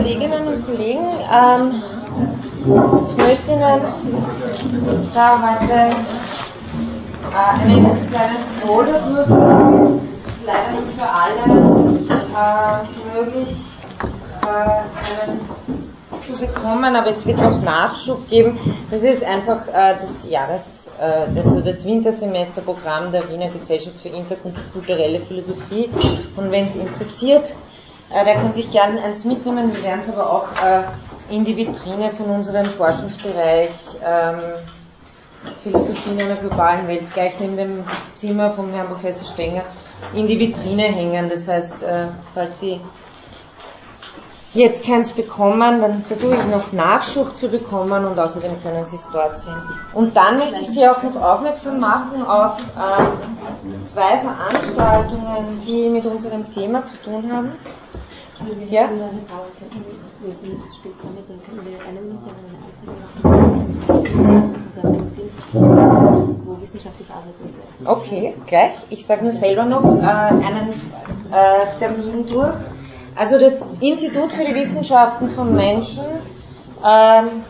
Kolleginnen und Kollegen, ähm, ich möchte Ihnen da heute äh, einen kleinen Folder durchführen, leider nicht für alle äh, möglich äh, zu bekommen, aber es wird auch Nachschub geben. Das ist einfach äh, das Jahres, äh, also das Wintersemesterprogramm der Wiener Gesellschaft für interkulturelle Philosophie. Und wenn es interessiert, äh, der kann sich gerne eins mitnehmen. Wir werden es aber auch äh, in die Vitrine von unserem Forschungsbereich ähm, Philosophie in einer globalen Welt gleich neben dem Zimmer vom Herrn Professor Stenger in die Vitrine hängen. Das heißt, äh, falls Sie jetzt keins bekommen, dann versuche ich noch Nachschub zu bekommen und außerdem können Sie es dort sehen. Und dann möchte ich Sie auch noch aufmerksam machen auf äh, zwei Veranstaltungen, die mit unserem Thema zu tun haben. Ja? Okay, gleich. Ich sage nur selber noch äh, einen äh, Termin durch. Also das Institut für die Wissenschaften von Menschen, ähm,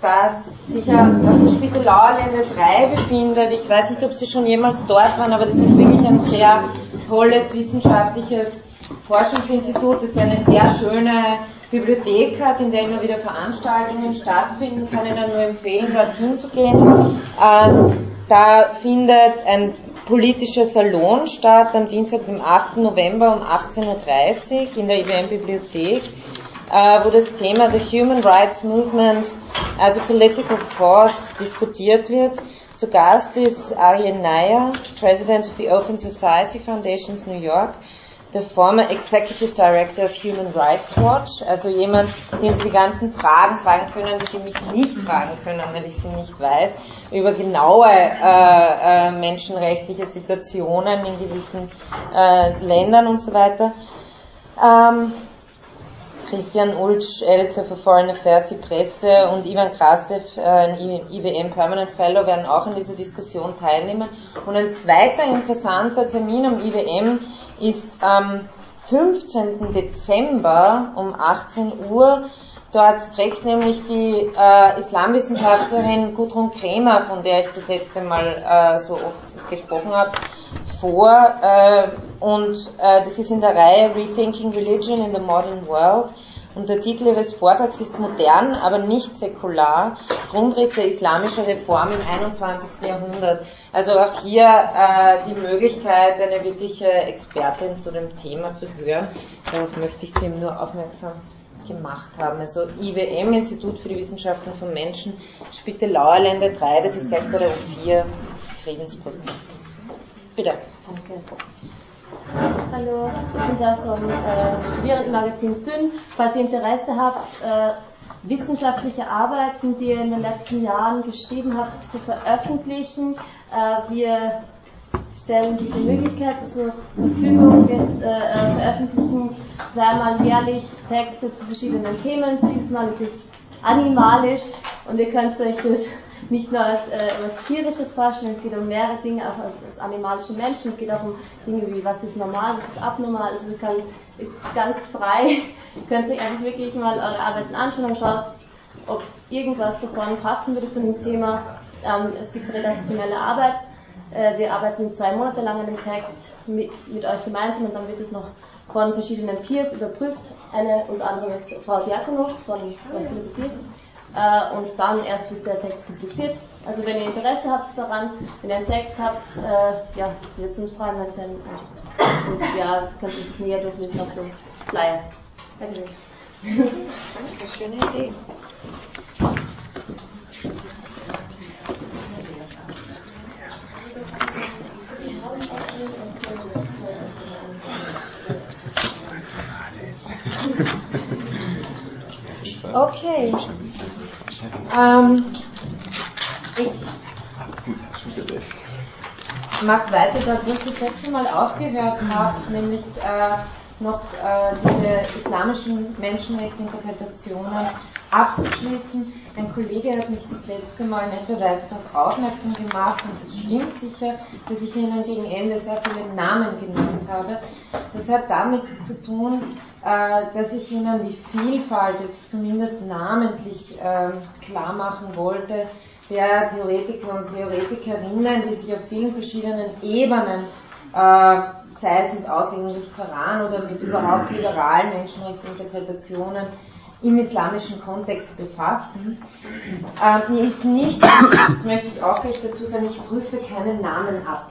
das sich auf der Spittelauer Lände 3 befindet. Ich weiß nicht, ob Sie schon jemals dort waren, aber das ist wirklich ein sehr tolles wissenschaftliches Forschungsinstitut, das eine sehr schöne Bibliothek hat, in der immer wieder Veranstaltungen stattfinden, kann ich Ihnen nur empfehlen, dorthin zu gehen. Ähm, da findet ein politischer Salon statt am Dienstag, dem 8. November um 18.30 Uhr in der IBM-Bibliothek, wo das Thema The Human Rights Movement as a Political Force diskutiert wird. Zu Gast ist Arjen Nair, President of the Open Society Foundations New York, der former Executive Director of Human Rights Watch, also jemand, den Sie die ganzen Fragen fragen können, die Sie mich nicht fragen können, weil ich sie nicht weiß, über genaue äh, äh, menschenrechtliche Situationen in gewissen äh, Ländern und so weiter. Ähm, Christian Ulsch, Editor für Foreign Affairs, die Presse und Ivan Krastev, ein IWM Permanent Fellow, werden auch an dieser Diskussion teilnehmen. Und ein zweiter interessanter Termin am IWM ist am 15. Dezember um 18 Uhr. Dort trägt nämlich die äh, Islamwissenschaftlerin Gudrun Kremer, von der ich das letzte Mal äh, so oft gesprochen habe, vor. Äh, und äh, das ist in der Reihe Rethinking Religion in the Modern World. Und der Titel ihres Vortrags ist Modern, aber nicht säkular. Grundrisse islamischer Reform im 21. Jahrhundert. Also auch hier äh, die Möglichkeit, eine wirkliche Expertin zu dem Thema zu hören. Darauf möchte ich Sie nur aufmerksam gemacht haben. Also IWM, Institut für die Wissenschaften von Menschen, Spittelauer Länder 3, das ist gleich bei der U4 Friedensbrücke. Bitte. Danke. Hallo, ich bin da vom äh, Studierendenmagazin Syn. Falls ihr Interesse habt, äh, wissenschaftliche Arbeiten, die ihr in den letzten Jahren geschrieben habt, zu veröffentlichen. Äh, wir stellen diese Möglichkeit zur Verfügung. Wir äh, veröffentlichen zweimal jährlich Texte zu verschiedenen Themen. Diesmal ist es animalisch und ihr könnt euch das nicht nur als äh, was Tierisches vorstellen, es geht um mehrere Dinge, auch als, als animalische Menschen, es geht auch um Dinge wie was ist normal, was ist abnormal, also ihr kann, ist ganz frei, ihr könnt euch einfach wirklich mal eure Arbeiten anschauen und schaut, ob irgendwas davon passen würde zu dem Thema. Ähm, es gibt redaktionelle Arbeit, äh, wir arbeiten zwei Monate lang an dem Text mit, mit euch gemeinsam und dann wird es noch von verschiedenen Peers überprüft. Eine unter anderem ist Frau Diakono von der Philosophie äh, und dann erst wird der Text publiziert. Also wenn ihr Interesse habt daran, wenn ihr einen Text habt, äh, ja, jetzt uns fragen, wenn es einen anschickt. Und ja, könnt ihr das näher durchlesen auf dem Flyer. Danke schön. Schöne Idee. Okay. Ähm, ich mache weiter dort, wo ich das letzte Mal aufgehört habe, nämlich äh, noch äh, diese islamischen Menschenrechtsinterpretationen abzuschließen. Ein Kollege hat mich das letzte Mal netterweise darauf aufmerksam gemacht und es stimmt sicher, dass ich Ihnen gegen Ende sehr viele Namen genannt habe. Das hat damit zu tun, dass ich Ihnen die Vielfalt jetzt zumindest namentlich äh, klar machen wollte, der Theoretiker und Theoretikerinnen, die sich auf vielen verschiedenen Ebenen äh, sei es mit Auslegung des Koran oder mit überhaupt liberalen Menschenrechtsinterpretationen im islamischen Kontext befassen. Äh, mir ist nicht, das möchte ich auch gleich dazu sagen, ich prüfe keinen Namen ab.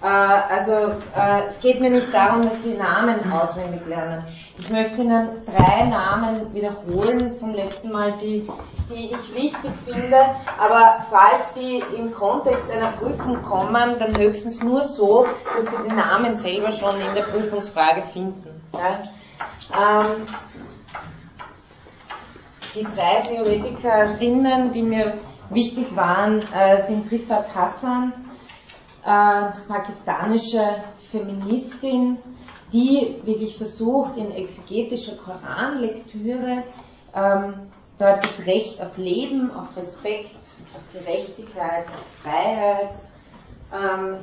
Äh, also äh, es geht mir nicht darum, dass Sie Namen auswendig lernen. Ich möchte Ihnen drei Namen wiederholen vom letzten Mal, die, die ich wichtig finde, aber falls die im Kontext einer Prüfung kommen, dann höchstens nur so, dass Sie den Namen selber schon in der Prüfungsfrage finden. Ja? Ähm, die drei Theoretikerinnen, die mir wichtig waren, äh, sind Rifat Hassan, äh, pakistanische Feministin, die wirklich versucht, in exegetischer Koranlektüre ähm, dort das Recht auf Leben, auf Respekt, auf Gerechtigkeit, auf Freiheit ähm,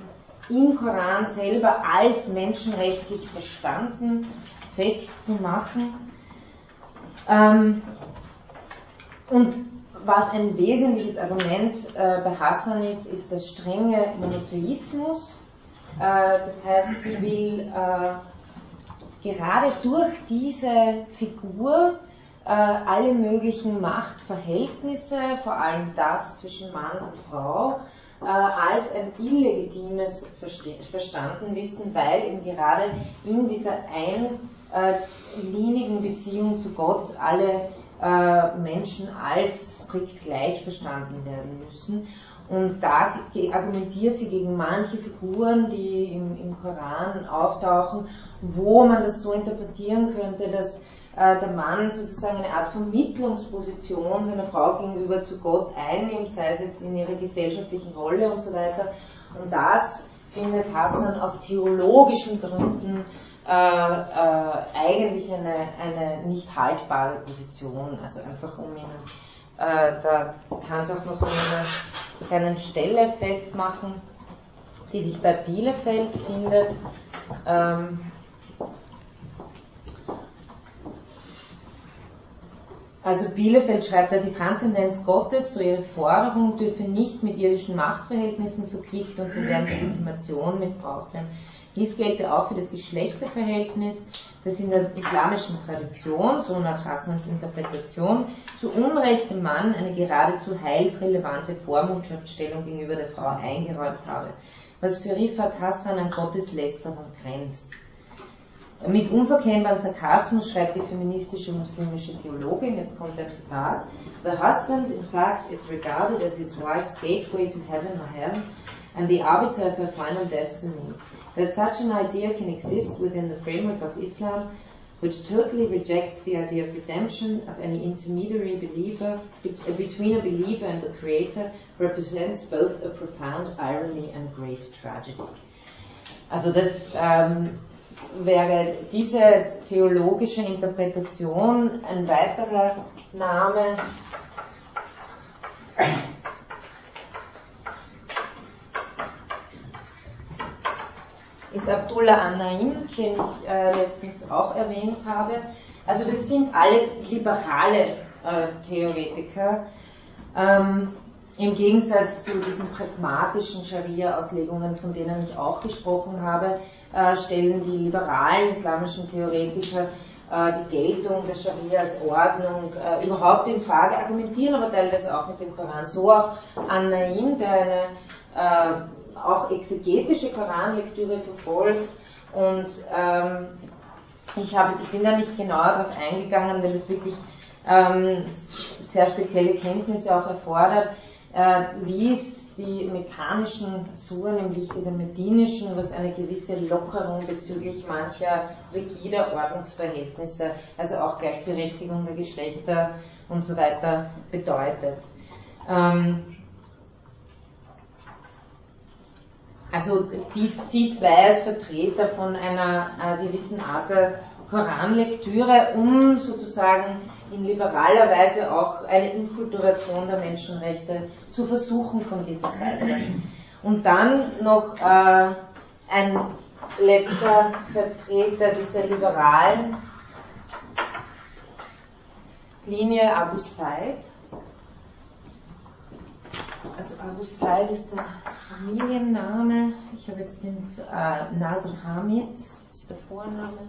im Koran selber als menschenrechtlich verstanden festzumachen. Ähm, und was ein wesentliches Argument äh, bei Hassan ist, ist der strenge Monotheismus. Äh, das heißt, sie will äh, gerade durch diese Figur äh, alle möglichen Machtverhältnisse, vor allem das zwischen Mann und Frau, äh, als ein illegitimes verstanden wissen, weil eben gerade in dieser einlinigen Beziehung zu Gott alle äh, Menschen als strikt gleich verstanden werden müssen. Und da argumentiert sie gegen manche Figuren, die im, im Koran auftauchen, wo man das so interpretieren könnte, dass äh, der Mann sozusagen eine Art Vermittlungsposition seiner Frau gegenüber zu Gott einnimmt, sei es jetzt in ihrer gesellschaftlichen Rolle und so weiter. Und das findet Hassan aus theologischen Gründen äh, äh, eigentlich eine, eine nicht haltbare Position. Also einfach um ihnen, äh, da kann es auch noch an einer kleinen Stelle festmachen, die sich bei Bielefeld findet. Ähm, Also Bielefeld schreibt da, die Transzendenz Gottes, so ihre Forderung, dürfe nicht mit irdischen Machtverhältnissen verquickt und zu deren Legitimation missbraucht werden. Dies gelte auch für das Geschlechterverhältnis, das in der islamischen Tradition, so nach Hassans Interpretation, zu Unrecht dem Mann eine geradezu heilsrelevante Vormundschaftsstellung gegenüber der Frau eingeräumt habe, was für Rifat Hassan an Gotteslästerung grenzt. Mit unverkennbarem Sarkasmus schreibt die feministische muslimische Theologin, jetzt kommt ein Zitat, The husband, in fact, is regarded as his wife's gateway to heaven or hell, and the arbiter of her final destiny. That such an idea can exist within the framework of Islam, which totally rejects the idea of redemption of any intermediary believer between a believer and the Creator, represents both a profound irony and great tragedy. Also das ähm, wäre diese theologische Interpretation ein weiterer Name ist Abdullah An-Naim, den ich äh, letztens auch erwähnt habe. Also das sind alles liberale äh, Theoretiker. Ähm, Im Gegensatz zu diesen pragmatischen Scharia-Auslegungen, von denen ich auch gesprochen habe, äh, stellen die liberalen islamischen Theoretiker äh, die Geltung der Scharia als Ordnung äh, überhaupt in Frage, argumentieren aber teilweise auch mit dem Koran. So auch An-Naim, der eine äh, auch exegetische Koranlektüre verfolgt und ähm, ich, hab, ich bin da nicht genauer darauf eingegangen, weil es wirklich ähm, sehr spezielle Kenntnisse auch erfordert, äh, liest die mechanischen Suren im Lichte der medinischen, was eine gewisse Lockerung bezüglich mancher rigider Ordnungsverhältnisse, also auch Gleichberechtigung der Geschlechter und so weiter bedeutet. Ähm, also dies zieht zwei als Vertreter von einer äh, gewissen Art der Koranlektüre, um sozusagen in liberaler Weise auch eine Inkulturation der Menschenrechte zu versuchen von dieser Seite. Und dann noch äh, ein letzter Vertreter dieser liberalen Linie, Abu Said. Also Said ist der Familienname. Ich habe jetzt den äh, Nasr Hamid, ist der Vorname.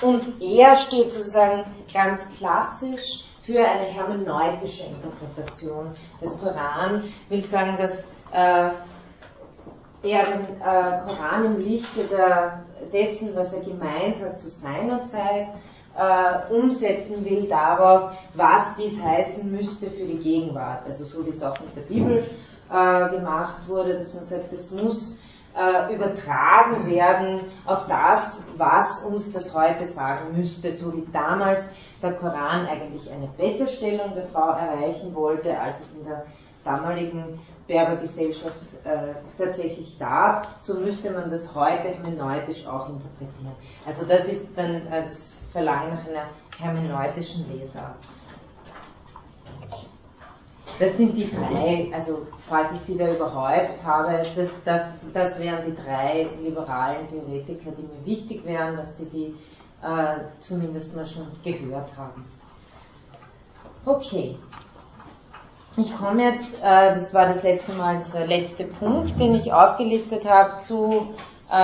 Und er steht sozusagen ganz klassisch für eine hermeneutische Interpretation des Koran. Ich will sagen, dass äh, er den äh, Koran im Lichte der, dessen, was er gemeint hat zu seiner Zeit, äh, umsetzen will darauf, was dies heißen müsste für die Gegenwart. Also so wie es auch mit der Bibel äh, gemacht wurde, dass man sagt, es muss äh, übertragen werden auf das, was uns das heute sagen müsste, so wie damals der Koran eigentlich eine Besserstellung der Frau erreichen wollte, als es in der damaligen Berbergesellschaft äh, tatsächlich gab, so müsste man das heute hermeneutisch auch interpretieren. Also das ist dann äh, das Verlangen nach einer hermeneutischen Lesart. Das sind die drei, also falls ich sie da überhäuft habe, das, das, das wären die drei liberalen Theoretiker, die mir wichtig wären, dass sie die äh, zumindest mal schon gehört haben. Okay. Ich komme jetzt, äh, das war das letzte Mal der letzte Punkt, den ich aufgelistet habe, zu, äh,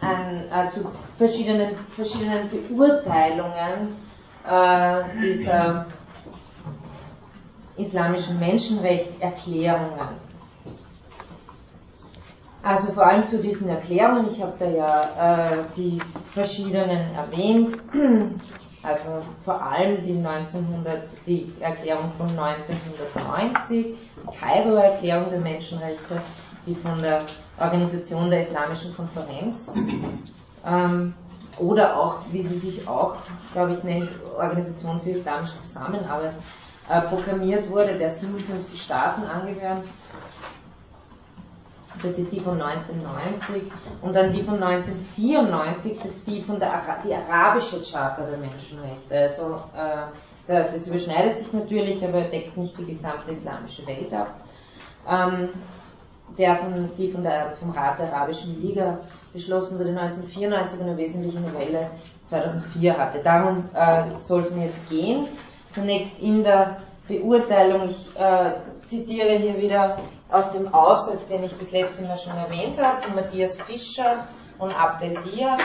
ein, äh, zu verschiedenen, verschiedenen Beurteilungen äh, dieser islamischen Menschenrechtserklärungen. Also vor allem zu diesen Erklärungen, ich habe da ja äh, die verschiedenen erwähnt, also vor allem die 1900, die Erklärung von 1990, die Kairo-Erklärung der Menschenrechte, die von der Organisation der Islamischen Konferenz ähm, oder auch, wie sie sich auch, glaube ich, nennt, Organisation für islamische Zusammenarbeit, äh, proklamiert wurde, der 57 Staaten angehören. Das ist die von 1990 und dann die von 1994, das ist die von der die arabische Charta der Menschenrechte. Also äh, das überschneidet sich natürlich, aber deckt nicht die gesamte islamische Welt ab. Ähm, der von, die von der, vom Rat der Arabischen Liga beschlossen wurde 1994 und eine wesentliche Novelle 2004 hatte. Darum äh, soll es mir jetzt gehen zunächst in der Beurteilung. Ich äh, zitiere hier wieder aus dem Aufsatz, den ich das letzte Mal schon erwähnt habe, von Matthias Fischer und Abdel Diaz.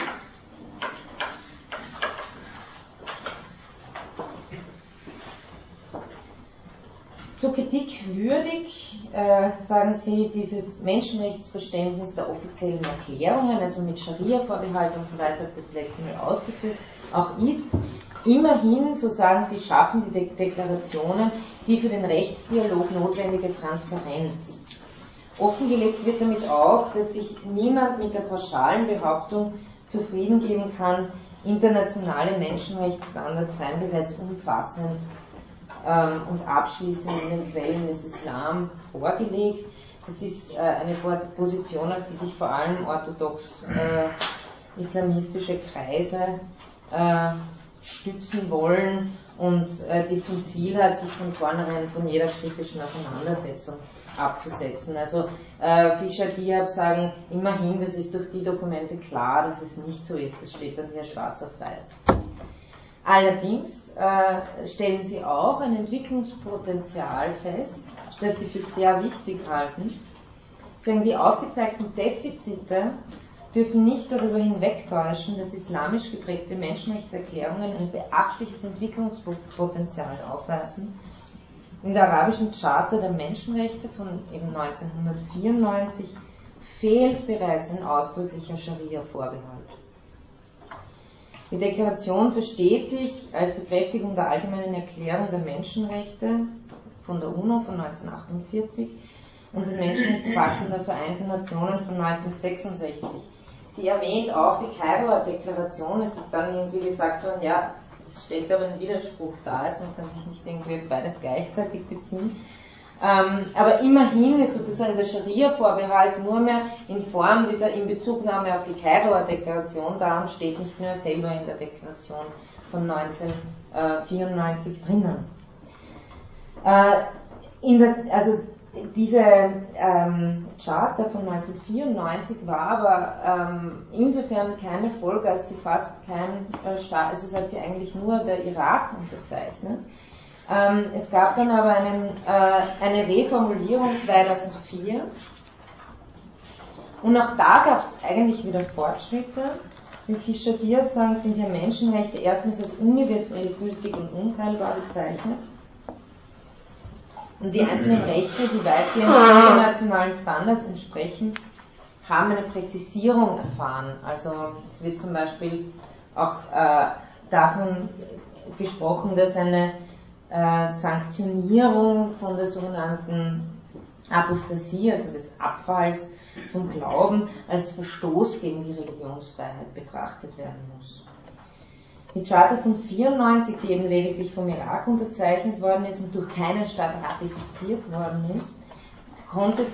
So kritikwürdig, äh, sagen Sie, dieses Menschenrechtsverständnis der offiziellen Erklärungen, also mit Scharia-Vorbehalt und so weiter, das letzte Mal ausgeführt, auch ist, Immerhin, so sagen sie, schaffen die De Deklarationen die für den Rechtsdialog notwendige Transparenz. Offengelegt wird damit auch, dass sich niemand mit der pauschalen Behauptung zufrieden geben kann, internationale Menschenrechtsstandards seien bereits umfassend ähm, und abschließend in den Quellen des Islam vorgelegt. Das ist äh, eine Position, auf die sich vor allem orthodox äh, islamistische Kreise äh, stützen wollen und äh, die zum Ziel hat, sich von vornherein von jeder kritischen Auseinandersetzung abzusetzen. Also äh, Fischer Diab sagen immerhin, das ist durch die Dokumente klar, dass es nicht so ist. Das steht dann hier schwarz auf weiß. Allerdings äh, stellen sie auch ein Entwicklungspotenzial fest, das sie für sehr wichtig halten. Sagen, die aufgezeigten Defizite dürfen nicht darüber hinwegtäuschen, dass islamisch geprägte Menschenrechtserklärungen ein beachtliches Entwicklungspotenzial aufweisen. In der arabischen Charta der Menschenrechte von eben 1994 fehlt bereits ein ausdrücklicher Scharia-Vorbehalt. Die Deklaration versteht sich als Bekräftigung der allgemeinen Erklärung der Menschenrechte von der UNO von 1948 und den Menschenrechtspakten der Vereinten Nationen von 1966 Sie erwähnt auch die Kairoer Deklaration. Es ist dann irgendwie gesagt worden, ja, es stellt aber ein Widerspruch da, also man kann sich nicht irgendwie beides gleichzeitig beziehen. Ähm, aber immerhin ist sozusagen der Scharia-Vorbehalt nur mehr in Form dieser Inbezugnahme auf die Kairoer Deklaration da und steht nicht mehr selber in der Deklaration von 1994 drinnen. Äh, der, also diese ähm, Charta von 1994 war aber ähm, insofern kein Erfolg, als sie fast kein äh, Staat, also hat sie eigentlich nur der Irak unterzeichnet. Ähm, es gab dann aber einen, äh, eine Reformulierung 2004 und auch da gab es eigentlich wieder Fortschritte. Wie Fischer Diab sagen, sind ja Menschenrechte erstens als universell gültig und unteilbar bezeichnet. Und die einzelnen Rechte, die weitgehend internationalen Standards entsprechen, haben eine Präzisierung erfahren. Also es wird zum Beispiel auch äh, davon gesprochen, dass eine äh, Sanktionierung von der sogenannten Apostasie, also des Abfalls vom Glauben, als Verstoß gegen die Religionsfreiheit betrachtet werden muss. Die Charta von 94, die eben lediglich vom Irak unterzeichnet worden ist und durch keinen Staat ratifiziert worden ist, konnte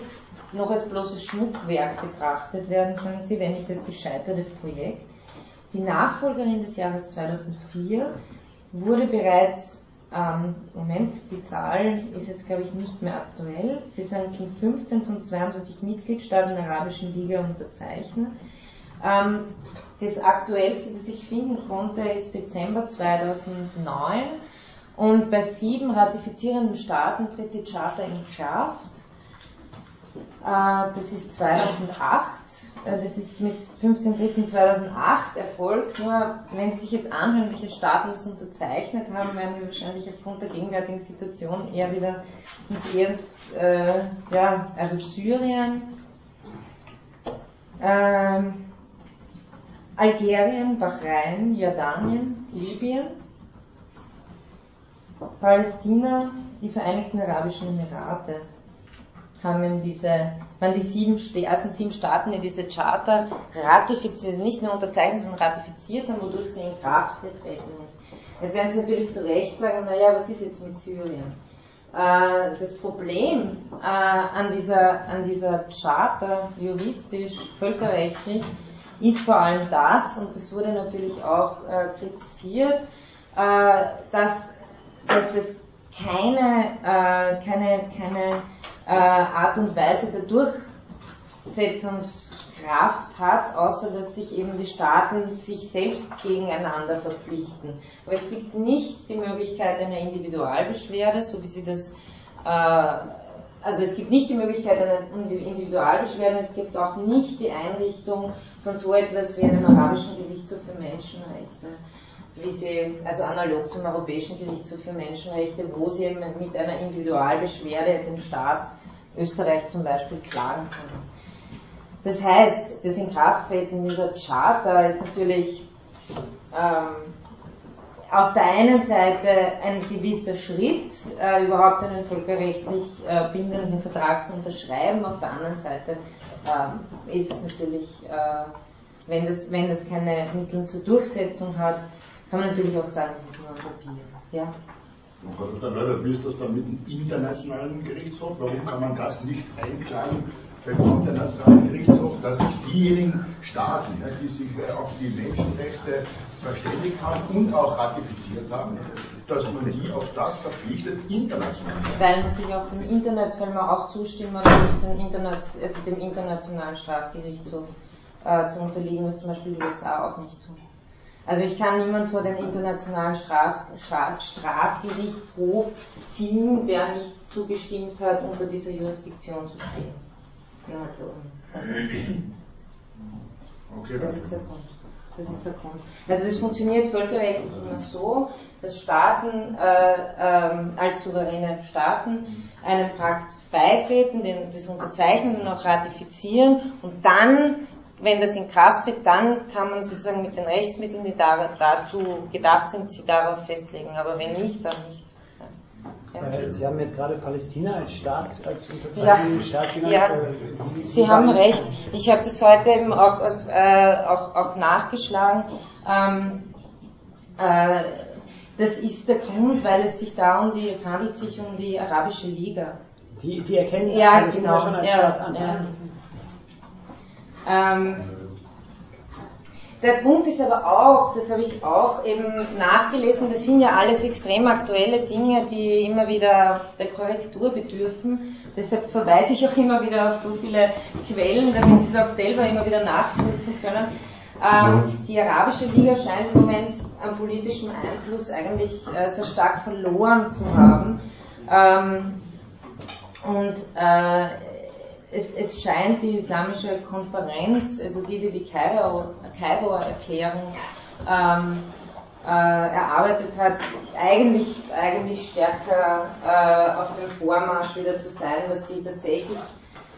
noch als bloßes Schmuckwerk betrachtet werden, sagen Sie, wenn nicht als gescheitertes Projekt. Die Nachfolgerin des Jahres 2004 wurde bereits ähm, Moment, die Zahl ist jetzt, glaube ich, nicht mehr aktuell. Sie sind von 15 von 22 Mitgliedstaaten der Arabischen Liga unterzeichnet. Ähm, das aktuellste, das ich finden konnte, ist Dezember 2009 und bei sieben ratifizierenden Staaten tritt die Charta in Kraft. Äh, das ist 2008 äh, das ist mit 15.03.2008 erfolgt, nur wenn Sie sich jetzt anhören, welche Staaten das unterzeichnet haben, werden wir wahrscheinlich aufgrund der gegenwärtigen Situation eher wieder ins Ernst, äh, ja, also Syrien, ähm, Algerien, Bahrain, Jordanien, Libyen, Palästina, die Vereinigten Arabischen Emirate haben diese, waren die, sieben, die ersten sieben Staaten, die diese Charta ratifiziert, also nicht nur unterzeichnet, sondern ratifiziert haben, wodurch sie in Kraft getreten ist. Jetzt werden Sie natürlich zu Recht sagen, naja, was ist jetzt mit Syrien? Äh, das Problem äh, an, dieser, an dieser Charta, juristisch, völkerrechtlich, ist vor allem das, und das wurde natürlich auch äh, kritisiert, dass, dass es keine, keine, keine äh, Art und Weise der Durchsetzungskraft hat, außer dass sich eben die Staaten sich selbst gegeneinander verpflichten. Aber es gibt nicht die Möglichkeit einer Individualbeschwerde, so wie sie das äh, also es gibt nicht die Möglichkeit einer Individualbeschwerde, es gibt auch nicht die Einrichtung von so etwas wie einem arabischen Gerichtshof für Menschenrechte wie sie, also analog zum Europäischen Gerichtshof für Menschenrechte, wo sie eben mit einer Individualbeschwerde den Staat Österreich zum Beispiel klagen können. Das heißt, das Inkrafttreten dieser Charta ist natürlich ähm, auf der einen Seite ein gewisser Schritt, äh, überhaupt einen völkerrechtlich äh, bindenden Vertrag zu unterschreiben, auf der anderen Seite äh, ist es natürlich, äh, wenn, das, wenn das keine Mittel zur Durchsetzung hat, kann man natürlich auch sagen, es ist nur ein Papier. Ja? Man kann wie ist das dann mit dem internationalen Gerichtshof? Warum kann man das nicht einklagen beim internationalen Gerichtshof, dass sich diejenigen Staaten, die sich äh, auf die Menschenrechte verständigt haben und auch ratifiziert haben, dass man die auf das verpflichtet, international. Weil man sich auf dem man auch zustimmen muss, also dem internationalen Strafgerichtshof äh, zu unterliegen, was zum Beispiel die USA auch nicht tun. Also ich kann niemand vor den internationalen Straf, Straf, Strafgerichtshof ziehen, der nicht zugestimmt hat, unter dieser Jurisdiktion zu stehen. Okay, das ist der Grund. Das ist der Grund. Also das funktioniert völkerrechtlich immer so, dass Staaten äh, ähm, als souveräne Staaten einem Pakt beitreten, den, das unterzeichnen und auch ratifizieren und dann wenn das in Kraft tritt, dann kann man sozusagen mit den Rechtsmitteln, die da, dazu gedacht sind, sie darauf festlegen. Aber wenn nicht, dann nicht. Ja. Sie haben jetzt gerade Palästina als Staat, als unterzeichnenden ja. Staat genannt. Ja, äh, Sie haben recht. Ich habe das heute eben auch, äh, auch, auch nachgeschlagen. Ähm, äh, das ist der Grund, weil es sich da um die, es handelt sich um die Arabische Liga. Die, die erkennen ja, das genau. schon als ja, Staat an. Ja. Ähm, der Punkt ist aber auch, das habe ich auch eben nachgelesen, das sind ja alles extrem aktuelle Dinge, die immer wieder der Korrektur bedürfen. Deshalb verweise ich auch immer wieder auf so viele Quellen, damit Sie es auch selber immer wieder nachprüfen können. Ähm, die Arabische Liga scheint im Moment an politischem Einfluss eigentlich äh, sehr stark verloren zu haben. Ähm, und äh, es, es, scheint die Islamische Konferenz, also die, die die Kairo-Erklärung ähm, äh, erarbeitet hat, eigentlich, eigentlich stärker äh, auf dem Vormarsch wieder zu sein, was die tatsächlich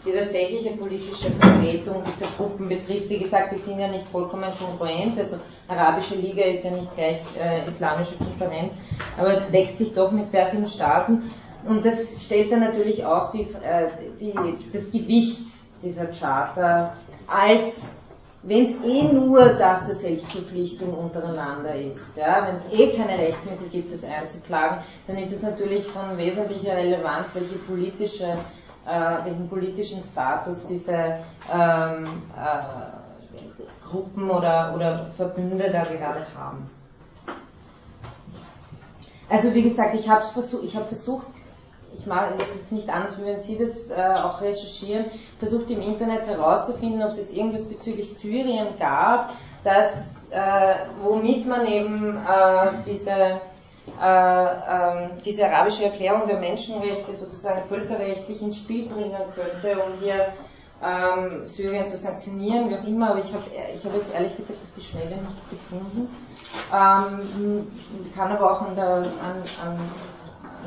die tatsächliche politische Vertretung dieser Gruppen betrifft. Wie gesagt, die sind ja nicht vollkommen kongruent, also Arabische Liga ist ja nicht gleich äh, Islamische Konferenz, aber deckt sich doch mit sehr vielen Staaten. Und das stellt dann natürlich auch die, äh, die, das Gewicht dieser Charta als wenn es eh nur das der Selbstverpflichtung untereinander ist, ja, wenn es eh keine Rechtsmittel gibt, das einzuklagen, dann ist es natürlich von wesentlicher Relevanz, welche politische, äh, welchen politischen Status diese ähm, äh, Gruppen oder, oder Verbünde da gerade haben. Also wie gesagt, ich habe versucht, ich habe versucht, ich mache es nicht anders, wie wenn Sie das äh, auch recherchieren, versucht im Internet herauszufinden, ob es jetzt irgendwas bezüglich Syrien gab, dass, äh, womit man eben äh, diese, äh, ähm, diese arabische Erklärung der Menschenrechte sozusagen völkerrechtlich ins Spiel bringen könnte, um hier ähm, Syrien zu sanktionieren, wie auch immer, aber ich habe ich hab jetzt ehrlich gesagt auf die Schnelle nichts gefunden. Ähm, kann aber auch an, der, an, an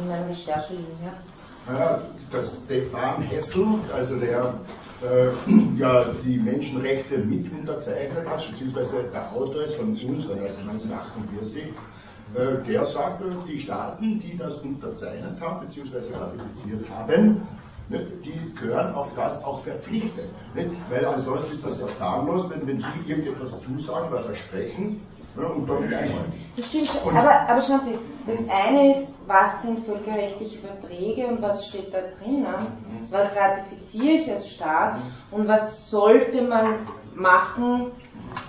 meiner Recherche liegen. Ja. Ja, das Stefan Hessel, also der äh, ja die Menschenrechte mit unterzeichnet hat, beziehungsweise der Autor ist von uns, also 1948, äh, der sagt, die Staaten, die das unterzeichnet haben, beziehungsweise ratifiziert haben, ne, die gehören auf das auch verpflichtet. Nicht? Weil ansonsten ist das ja zahnlos, wenn, wenn die irgendetwas zusagen oder versprechen, ja, und damit einhalten. Das stimmt schon. Aber, aber schauen Sie, das eine ist, was sind völkerrechtliche Verträge und was steht da drinnen? Was ratifiziere ich als Staat und was sollte man machen?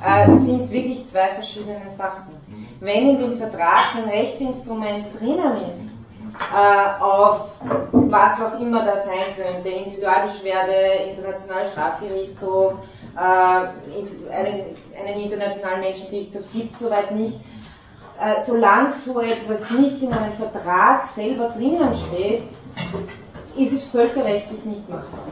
Äh, sind wirklich zwei verschiedene Sachen. Wenn in dem Vertrag ein Rechtsinstrument drinnen ist, äh, auf was auch immer das sein könnte, Individualbeschwerde, Internationaler Strafgerichtshof, äh, einen, einen internationalen Menschengerichtshof gibt es soweit nicht. Äh, solange so etwas nicht in einem Vertrag selber drinnen steht, ist es völkerrechtlich nicht machbar.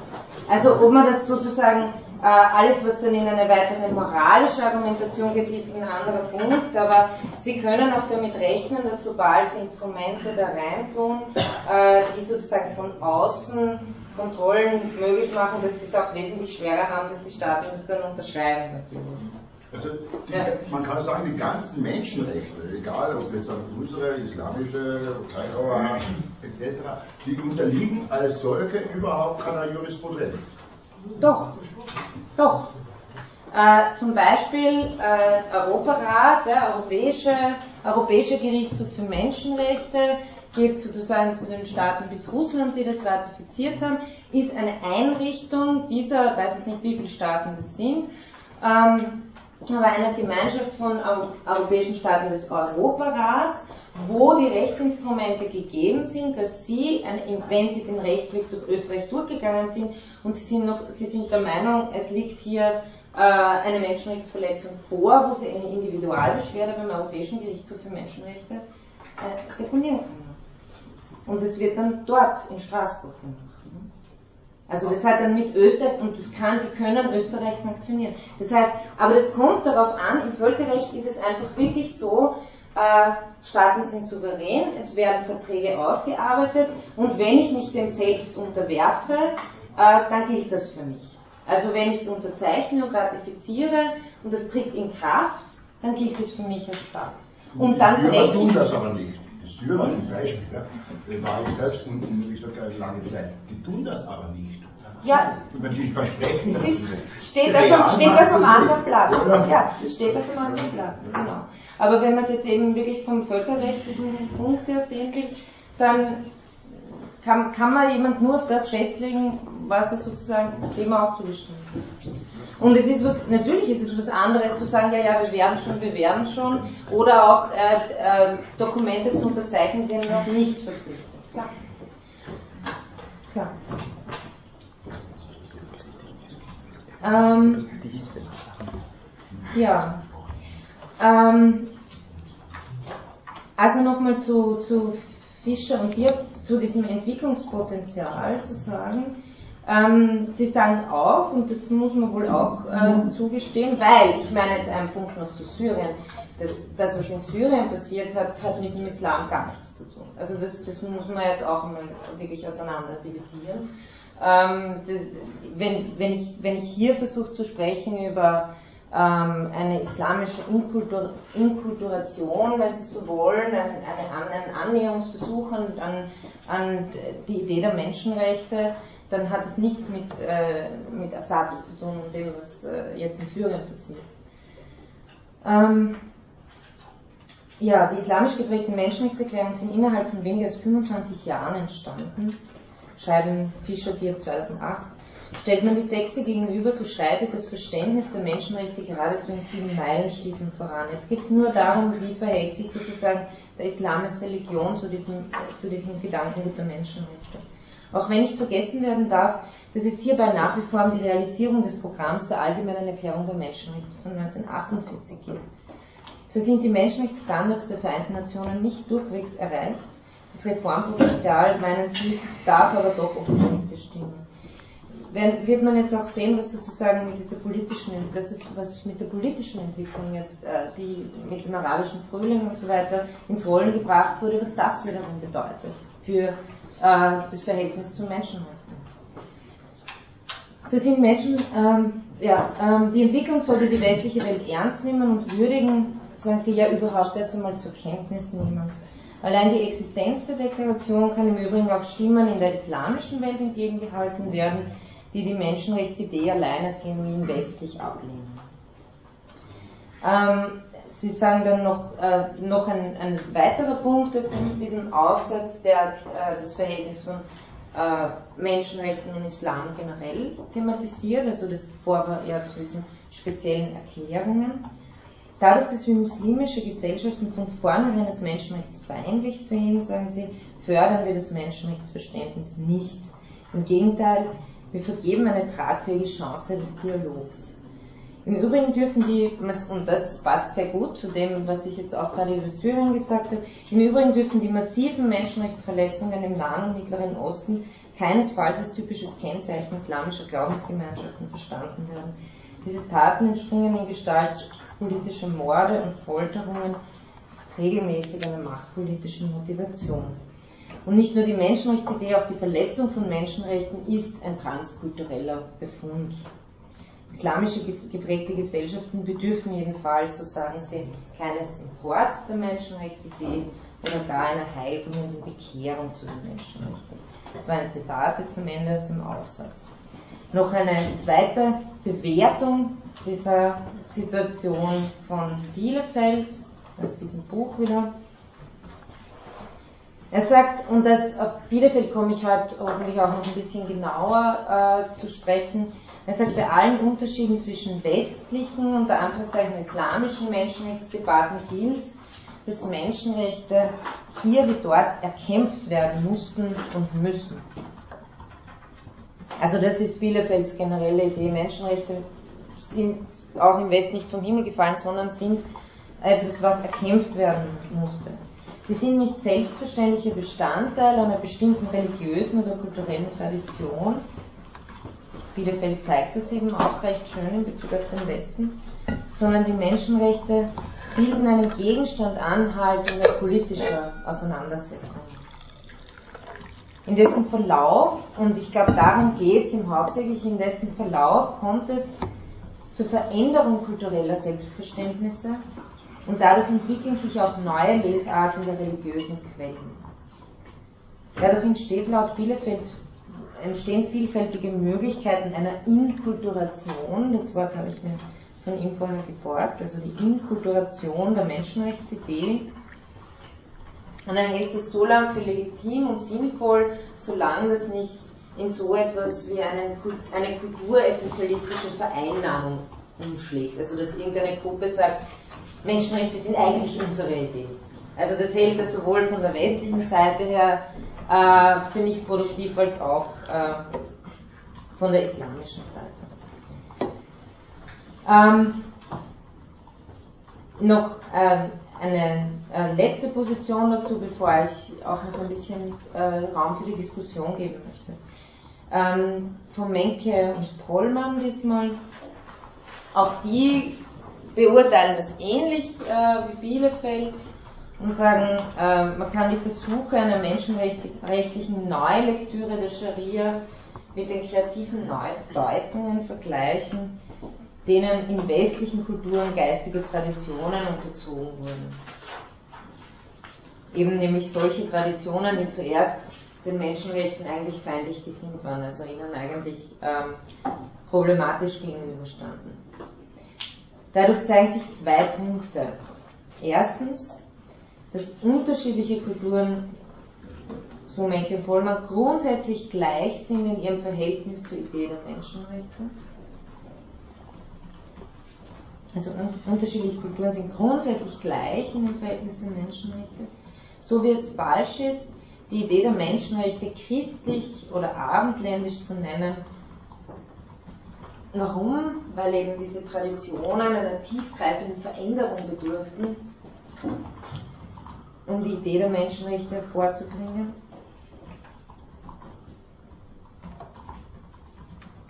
Also ob man das sozusagen äh, alles, was dann in eine weitere moralische Argumentation geht, ist ein anderer Punkt, aber Sie können auch damit rechnen, dass sobald Sie Instrumente da reintun, äh, die sozusagen von außen Kontrollen möglich machen, dass sie es auch wesentlich schwerer haben, dass die Staaten das dann unterschreiben natürlich. Also die, ja. man kann sagen, die ganzen Menschenrechte, egal ob jetzt unsere, islamische, Kairauer etc., die unterliegen als solche überhaupt keiner Jurisprudenz. Doch, doch. Äh, zum Beispiel äh, Europarat, der Europäische, Europäische Gerichtshof für Menschenrechte, geht sozusagen zu den Staaten bis Russland, die das ratifiziert haben, ist eine Einrichtung dieser, weiß ich nicht wie viele Staaten das sind, ähm, aber einer Gemeinschaft von europäischen Staaten des Europarats, wo die Rechtsinstrumente gegeben sind, dass sie, wenn sie den Rechtsweg durch Österreich durchgegangen sind und sie sind, noch, sie sind der Meinung, es liegt hier äh, eine Menschenrechtsverletzung vor, wo sie eine Individualbeschwerde beim Europäischen Gerichtshof für Menschenrechte äh, deponieren können. Und es wird dann dort in Straßburg gemacht. Also das hat dann mit Österreich, und das kann, die können Österreich sanktionieren. Das heißt, aber das kommt darauf an, im Völkerrecht ist es einfach wirklich so, äh, Staaten sind souverän, es werden Verträge ausgearbeitet und wenn ich mich dem selbst unterwerfe, äh, dann gilt das für mich. Also wenn ich es unterzeichne und ratifiziere und das tritt in Kraft, dann gilt es für mich als Staat. Und, und dann Syrer tun das aber nicht. Die Syrer zum Beispiel, ja, war ich selbst in, in wie gesagt, eine lange Zeit, die tun das aber nicht. Ja. Über die Versprechen. Es ist, steht, auf, steht auf einem anderen Blatt. Ja, es steht auf einem anderen Blatt, genau. Aber wenn man es jetzt eben wirklich vom völkerrechtlichen Punkt her sehen will, dann kann, kann man jemand nur auf das festlegen, was er sozusagen dem auch zugestimmt hat. Und es ist was, natürlich ist es was anderes zu sagen, ja, ja, wir werden schon, wir werden schon, oder auch äh, äh, Dokumente zu unterzeichnen, denen noch nichts verpflichtet. Klar. Klar. Ähm, ja. Ähm, also nochmal zu, zu Fischer und hier zu diesem Entwicklungspotenzial zu sagen. Ähm, Sie sagen auch, und das muss man wohl auch äh, zugestehen, weil, ich meine jetzt einen Punkt noch zu Syrien, das, das, was in Syrien passiert hat, hat mit dem Islam gar nichts zu tun. Also das, das muss man jetzt auch mal wirklich auseinander dividieren. Ähm, wenn, wenn, ich, wenn ich hier versuche zu sprechen über ähm, eine islamische Inkultur, Inkulturation, wenn Sie so wollen, ein, eine, ein Annäherungsversuch an, an, an die Idee der Menschenrechte, dann hat es nichts mit, äh, mit Assad zu tun und dem, was äh, jetzt in Syrien passiert. Ähm, ja, die islamisch geprägten Menschenrechtserklärungen sind innerhalb von weniger als 25 Jahren entstanden, schreiben Fischer Dier 2008. Stellt man die Texte gegenüber, so schreitet das Verständnis der Menschenrechte geradezu in sieben Meilenstiefeln voran. Jetzt geht es nur darum, wie verhält sich sozusagen der Islam als Religion zu diesem, zu diesem Gedankengut der Menschenrechte. Auch wenn nicht vergessen werden darf, dass es hierbei nach wie vor um die Realisierung des Programms der Allgemeinen Erklärung der Menschenrechte von 1948 geht. So sind die Menschenrechtsstandards der Vereinten Nationen nicht durchwegs erreicht. Das Reformpotenzial, meinen Sie, darf aber doch optimistisch stimmen. Wird man jetzt auch sehen, was sozusagen mit dieser politischen, was, ist, was mit der politischen Entwicklung jetzt, äh, die mit dem arabischen Frühling und so weiter ins Rollen gebracht wurde, was das wiederum bedeutet für äh, das Verhältnis zu Menschenrechten. So sind Menschen, ähm, ja, ähm, die Entwicklung sollte die westliche Welt ernst nehmen und würdigen, sagen sie ja überhaupt erst einmal zur Kenntnis nehmen. Allein die Existenz der Deklaration kann im Übrigen auch Stimmen in der islamischen Welt entgegengehalten werden, die die Menschenrechtsidee allein als genuin westlich ablehnen. Ähm, Sie sagen dann noch, äh, noch ein, ein, weiterer Punkt aus diesem Aufsatz, der äh, das Verhältnis von äh, Menschenrechten und Islam generell thematisiert, also das davor war zu diesen speziellen Erklärungen. Dadurch, dass wir muslimische Gesellschaften von vornherein als menschenrechtsfeindlich sehen, sagen sie, fördern wir das Menschenrechtsverständnis nicht. Im Gegenteil, wir vergeben eine tragfähige Chance des Dialogs. Im Übrigen dürfen die, und das passt sehr gut zu dem, was ich jetzt auch gerade über Syrien gesagt habe, im Übrigen dürfen die massiven Menschenrechtsverletzungen im Nahen und Mittleren Osten keinesfalls als typisches Kennzeichen islamischer Glaubensgemeinschaften verstanden werden. Diese Taten entspringen in Gestalt politischer Morde und Folterungen regelmäßig einer machtpolitischen Motivation. Und nicht nur die Menschenrechtsidee, auch die Verletzung von Menschenrechten ist ein transkultureller Befund. Islamische geprägte Gesellschaften bedürfen jedenfalls, so sagen sie, keines Imports der Menschenrechtsidee oder gar einer heilbringenden Bekehrung zu den Menschenrechten. Das war ein Zitat jetzt am Ende aus dem Aufsatz. Noch eine zweite Bewertung dieser Situation von Bielefeld, aus diesem Buch wieder. Er sagt, und das, auf Bielefeld komme ich heute hoffentlich auch noch ein bisschen genauer äh, zu sprechen, er sagt, bei allen Unterschieden zwischen westlichen und der Anführungszeichen islamischen Menschenrechtsdebatten gilt, dass Menschenrechte hier wie dort erkämpft werden mussten und müssen. Also das ist Bielefelds generelle Idee. Menschenrechte sind auch im Westen nicht vom Himmel gefallen, sondern sind etwas, was erkämpft werden musste. Sie sind nicht selbstverständlicher Bestandteil einer bestimmten religiösen oder kulturellen Tradition, Bielefeld zeigt das eben auch recht schön in Bezug auf den Westen, sondern die Menschenrechte bilden einen Gegenstand anhaltender politischer Auseinandersetzung. In dessen Verlauf, und ich glaube darum geht es ihm hauptsächlich, in dessen Verlauf kommt es zur Veränderung kultureller Selbstverständnisse und dadurch entwickeln sich auch neue Lesarten der religiösen Quellen. Dadurch entsteht laut Bielefeld entstehen vielfältige Möglichkeiten einer Inkulturation, das Wort habe ich mir von ihm vorher geborgt, also die Inkulturation der Menschenrechtsidee, Und er hält es so lange für legitim und sinnvoll, solange das nicht in so etwas wie einen, eine kulturessentialistische Vereinnahmung umschlägt. Also dass irgendeine Gruppe sagt, Menschenrechte sind eigentlich unsere Idee. Also das hält er sowohl von der westlichen Seite her äh, für nicht produktiv als auch äh, von der islamischen Seite. Ähm, noch ähm, eine äh, letzte Position dazu, bevor ich auch noch ein bisschen äh, Raum für die Diskussion geben möchte. Ähm, von Menke und Pollmann diesmal. Auch die beurteilen das ähnlich äh, wie Bielefeld und sagen, äh, man kann die Versuche einer menschenrechtlichen Neulektüre der Scharia mit den kreativen Neudeutungen vergleichen, denen in westlichen Kulturen geistige Traditionen unterzogen wurden. Eben nämlich solche Traditionen, die zuerst den Menschenrechten eigentlich feindlich gesinnt waren, also ihnen eigentlich ähm, problematisch gegenüberstanden. Dadurch zeigen sich zwei Punkte. Erstens, dass unterschiedliche Kulturen, so Menke Vollmann, grundsätzlich gleich sind in ihrem Verhältnis zur Idee der Menschenrechte. Also un unterschiedliche Kulturen sind grundsätzlich gleich in dem Verhältnis der Menschenrechte. So wie es falsch ist, die Idee der Menschenrechte christlich oder abendländisch zu nennen. Warum? Weil eben diese Traditionen einer tiefgreifenden Veränderung bedurften, um die Idee der Menschenrechte hervorzubringen.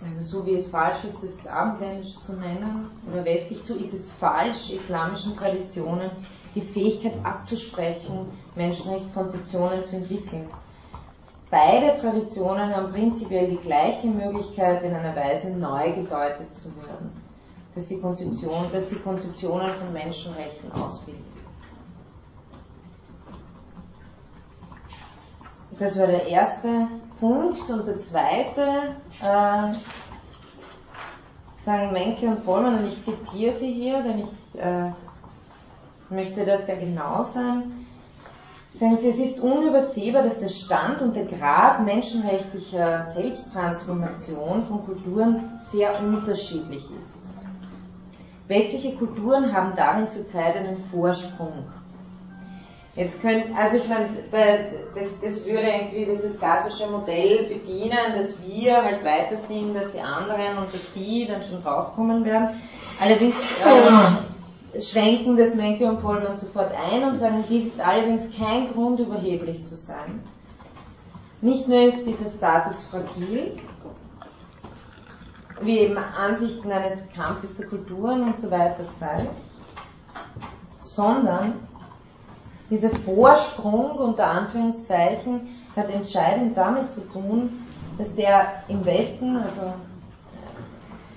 Also so wie es falsch ist, das abendländisch zu nennen oder westlich, so ist es falsch, islamischen Traditionen die Fähigkeit abzusprechen, Menschenrechtskonzeptionen zu entwickeln. Beide Traditionen haben prinzipiell die gleiche Möglichkeit, in einer Weise neu gedeutet zu werden, dass sie, Konzeption, Konzeptionen von Menschenrechten ausbilden. Das war der erste Punkt. Und der zweite, äh, sagen Menke und Vollmann, und ich zitiere sie hier, denn ich äh, möchte das sehr genau sein. Sagen Sie, es ist unübersehbar, dass der Stand und der Grad menschenrechtlicher Selbsttransformation von Kulturen sehr unterschiedlich ist. Westliche Kulturen haben darin zurzeit einen Vorsprung. Jetzt können, also ich meine, das, das würde irgendwie dieses klassische Modell bedienen, dass wir halt weiter sind, dass die anderen und dass die dann schon draufkommen werden. Allerdings äh, schränken das Menke und Pollmann sofort ein und sagen, dies ist allerdings kein Grund, überheblich zu sein. Nicht nur ist dieser Status fragil, wie eben Ansichten eines Kampfes der Kulturen und so weiter zeigen, sondern dieser Vorsprung unter Anführungszeichen hat entscheidend damit zu tun, dass der im Westen, also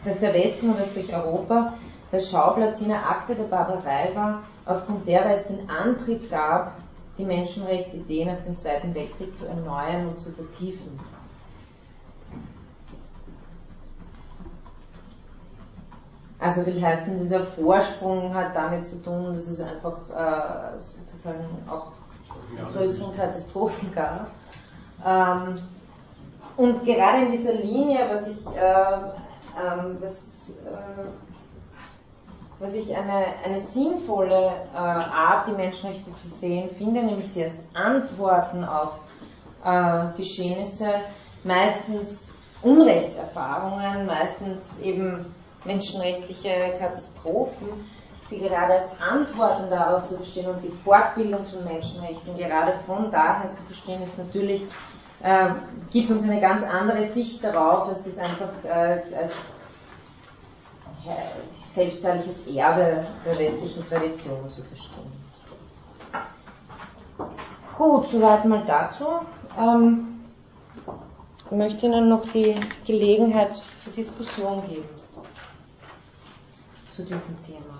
dass der Westen oder sprich Europa der Schauplatz jener Akte der Barbarei war, aufgrund derer es den Antrieb gab, die Menschenrechtsidee nach dem Zweiten Weltkrieg zu erneuern und zu vertiefen. Also will heißen, dieser Vorsprung hat damit zu tun, dass es einfach äh, sozusagen auch größeren Katastrophen gab. Ähm, und gerade in dieser Linie, was ich, äh, ähm, was, äh, was ich eine, eine sinnvolle äh, Art, die Menschenrechte zu sehen finde, nämlich sie als Antworten auf äh, Geschehnisse, meistens Unrechtserfahrungen, meistens eben menschenrechtliche Katastrophen, sie gerade als Antworten darauf zu verstehen und die Fortbildung von Menschenrechten gerade von daher zu verstehen, ist natürlich, äh, gibt uns eine ganz andere Sicht darauf, als das einfach äh, als, als selbstherrliches Erbe der westlichen Tradition zu verstehen. Gut, soweit mal dazu. Ähm, ich möchte Ihnen noch die Gelegenheit zur Diskussion geben zu diesem Thema.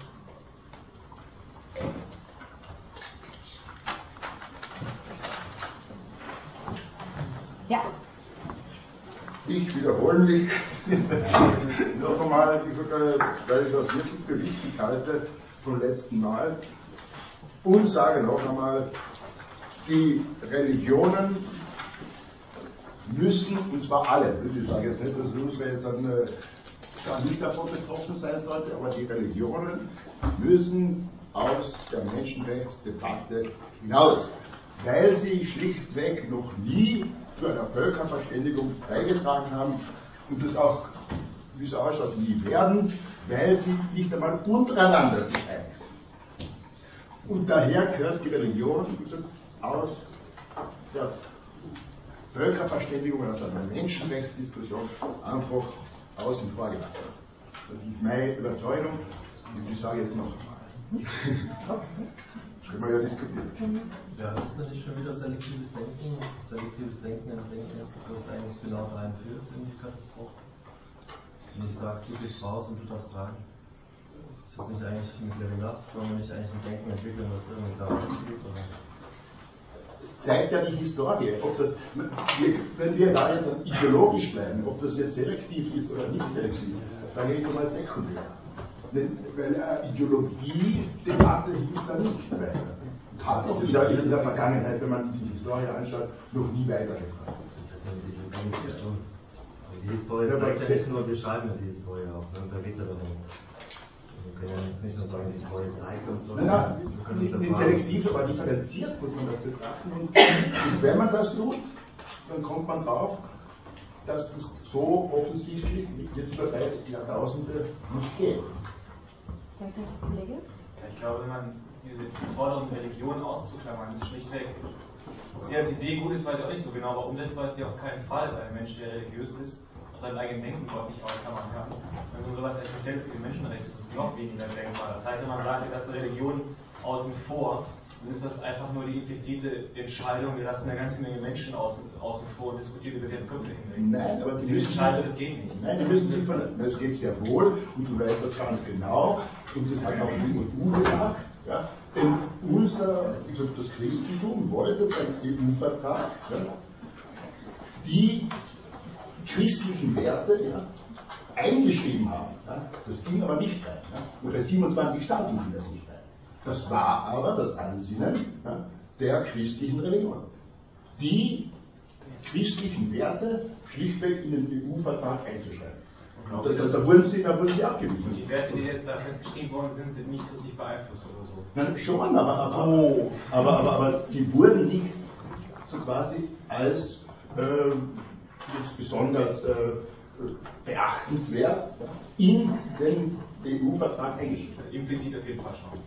Ja. Ich wiederhole mich. Noch einmal, ich sage, weil ich das wirklich für wichtig halte vom letzten Mal. Und sage noch einmal, die Religionen müssen, und zwar alle, ich sage jetzt nicht, dass Israel jetzt dann, äh, nicht davon betroffen sein sollte, aber die Religionen müssen aus der Menschenrechtsdebatte hinaus, weil sie schlichtweg noch nie zu einer Völkerverständigung beigetragen haben und das auch, wie es ausschaut, nie werden, weil sie nicht einmal untereinander sich einig sind. Und daher gehört die Religion aus der Völkerverständigung, aus einer Menschenrechtsdiskussion einfach außen vor gelassen. Das ist meine Überzeugung und ich sage jetzt noch einmal. Das können wir ja diskutieren. Ja, ist da nicht schon wieder selektives Denken? Selektives Denken im Denken ist, was eigentlich genau dahin führt in die Katastrophe. Wenn ich sage, du gehst raus und du darfst rein. Ist das nicht eigentlich mit Levinas? Wollen wir nicht eigentlich ein Denken entwickeln, was irgendwie da rausgeht? Oder? Das zeigt ja die Historie. Ob das, wenn wir da jetzt ideologisch bleiben, ob das jetzt selektiv ist oder nicht selektiv, sage ich mal sekundär. Weil eine Ideologie-Debatte hilft da nicht weiter. Hat auch wieder in der Vergangenheit, wenn man die Historie anschaut, noch nie weitergebracht. Das hat ja. Die Historie zeigt ja nicht nur, wir schreiben ja die Historie auch. Ne? Da geht es ja darum. Wir können ja jetzt nicht nur sagen, die Historie zeigt uns was. Nein, nein, nicht, nicht selektiv, aber differenziert muss man das betrachten. Und, und wenn man das tut, dann kommt man drauf, dass das so offensichtlich jetzt über drei Jahrtausende nicht geht. Kollege. Ich glaube, wenn man diese Forderung Religion auszuklammern, ist schlichtweg, sie als Idee gut ist, weiß ich auch nicht so genau, aber umsetzt weiß sie auf keinen Fall, weil ein Mensch, der religiös ist, aus seinem eigenen Denken überhaupt nicht ausklammern kann. Wenn man sowas als spezielles Menschenrecht ist, ist es noch weniger denkbar. Das heißt, wenn man sagt, dass Religion außen vor, dann ist das einfach nur die implizite Entscheidung, wir lassen eine ganze Menge Menschen außen, außen vor und diskutieren über deren Köpfe hinweg. Nein, aber die, die müssen entscheiden, das geht nicht. Nein, die müssen sich von, das geht sehr wohl und du weißt das ganz genau und das hat auch die EU gemacht. Ja? Denn unser, also das Christentum wollte beim EU-Vertrag ja, die christlichen Werte ja, eingeschrieben haben. Ja? Das ging aber nicht rein. Ja? Und bei 27 Staaten ging das nicht rein. Das war aber das Ansinnen ja, der christlichen Religion. Die christlichen Werte schlichtweg in den EU-Vertrag einzuschreiben. Genau. Da, da, da, wurden sie, da wurden sie abgewiesen. Die Werte, die jetzt da festgeschrieben worden sind, sind nicht christlich beeinflusst oder so. Nein, schon, aber, aber, aber, aber, aber sie wurden nicht so quasi als äh, besonders äh, beachtenswert in den EU-Vertrag eingeschrieben. Implizit auf jeden Fall schon.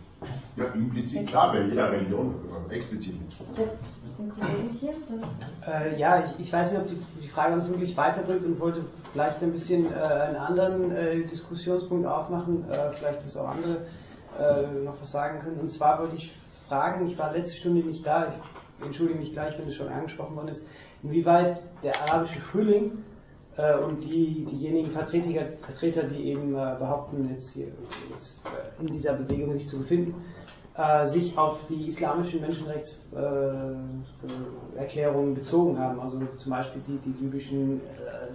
Ja, implizit, klar, bei jeder Religion, explizit nicht. Den Kollegen hier, Äh, ja, ich, ich, weiß nicht, ob die, die, Frage uns wirklich weiterbringt und wollte vielleicht ein bisschen äh, einen anderen äh, Diskussionspunkt aufmachen, äh, vielleicht, dass auch andere äh, noch was sagen können. Und zwar wollte ich fragen, ich war letzte Stunde nicht da, ich entschuldige mich gleich, wenn es schon angesprochen worden ist, inwieweit der arabische Frühling äh, und die, diejenigen Vertreter, Vertreter, die eben behaupten, jetzt, hier, jetzt in dieser Bewegung sich zu befinden, sich auf die islamischen Menschenrechtserklärungen bezogen haben, also zum Beispiel die, die libyschen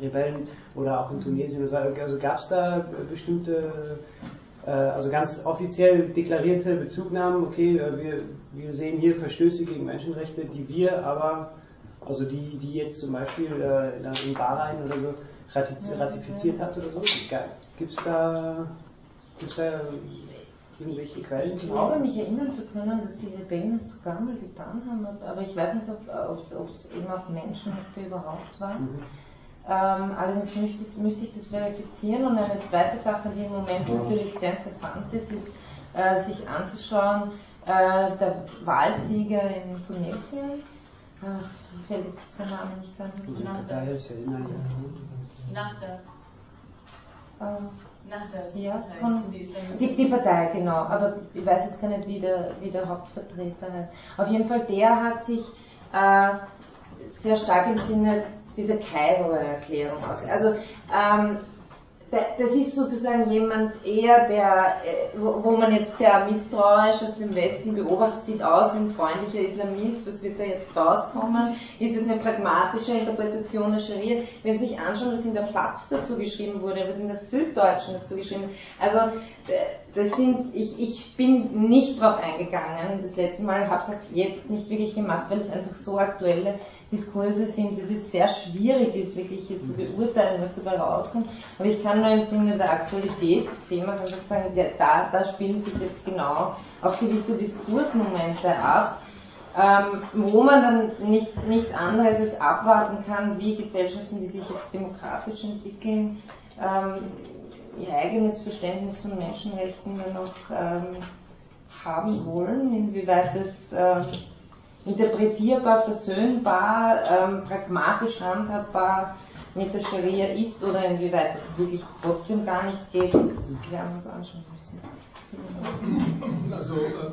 Rebellen oder auch in Tunesien. Also gab es da bestimmte, also ganz offiziell deklarierte Bezugnahmen, okay, wir, wir sehen hier Verstöße gegen Menschenrechte, die wir aber, also die, die jetzt zum Beispiel in Bahrain oder so ratifiziert hat oder so, gibt es da, gibt's da irgendwelche Quellen? Ich glaube, mich erinnern zu können, dass die Rebellen es sogar mal getan haben, aber ich weiß nicht, ob es eben auf Menschenrechte überhaupt war. Mhm. Ähm, allerdings müsste, müsste, ich das verifizieren. Und eine zweite Sache, die im Moment mhm. natürlich sehr interessant ist, ist äh, sich anzuschauen, äh, der Wahlsieger in Tunesien, äh, fällt jetzt der Name nicht an. Nach der. Nach der. Äh, nach der ja, von, die, die, Partei, genau. Aber ich weiß jetzt gar nicht, wie der, wie der Hauptvertreter heißt. Auf jeden Fall, der hat sich äh, sehr stark im Sinne dieser Kairoer Erklärung aus. Also ähm, das ist sozusagen jemand eher, der, wo, wo man jetzt sehr misstrauisch aus dem Westen beobachtet, sieht aus wie ein freundlicher Islamist, was wird da jetzt rauskommen? Ist es eine pragmatische Interpretation der Scharia? Wenn Sie sich anschauen, was in der FAZ dazu geschrieben wurde, was in der Süddeutschen dazu geschrieben wurde, also das sind, ich, ich bin nicht drauf eingegangen. Das letzte Mal habe es auch jetzt nicht wirklich gemacht, weil es einfach so aktuelle Diskurse sind, dass es sehr schwierig ist, wirklich hier zu beurteilen, was dabei rauskommt. Aber ich kann nur im Sinne der Aktualität des Themas einfach sagen, da, da spielen sich jetzt genau auch gewisse Diskursmomente ab, ähm, wo man dann nicht, nichts anderes als abwarten kann, wie Gesellschaften, die sich jetzt demokratisch entwickeln, ähm, ihr eigenes Verständnis von Menschenrechten noch ähm, haben wollen, inwieweit das äh, interpretierbar, versöhnbar, ähm, pragmatisch handhabbar mit der Scharia ist oder inwieweit es wirklich trotzdem gar nicht geht, das werden wir uns anschauen. Also äh,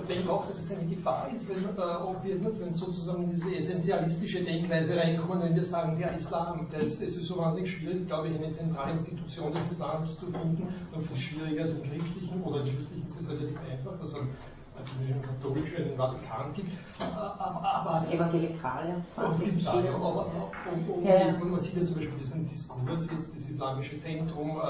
ich denke auch, dass es eine Gefahr ist, wenn, ob wir sozusagen in diese essentialistische Denkweise reinkommen, wenn wir sagen, der Islam, das, es ist so wahnsinnig schwierig, glaube ich, eine zentrale Institution des Islams zu finden, noch viel schwieriger als im Christlichen oder im Christlichen ist es relativ einfach, also also einen katholischen einen Vatikan gibt. Aber, Evangelikale, 20 ja, aber, und, und, ja, ja. man sieht ja zum Beispiel diesen Diskurs jetzt, das Islamische Zentrum, äh,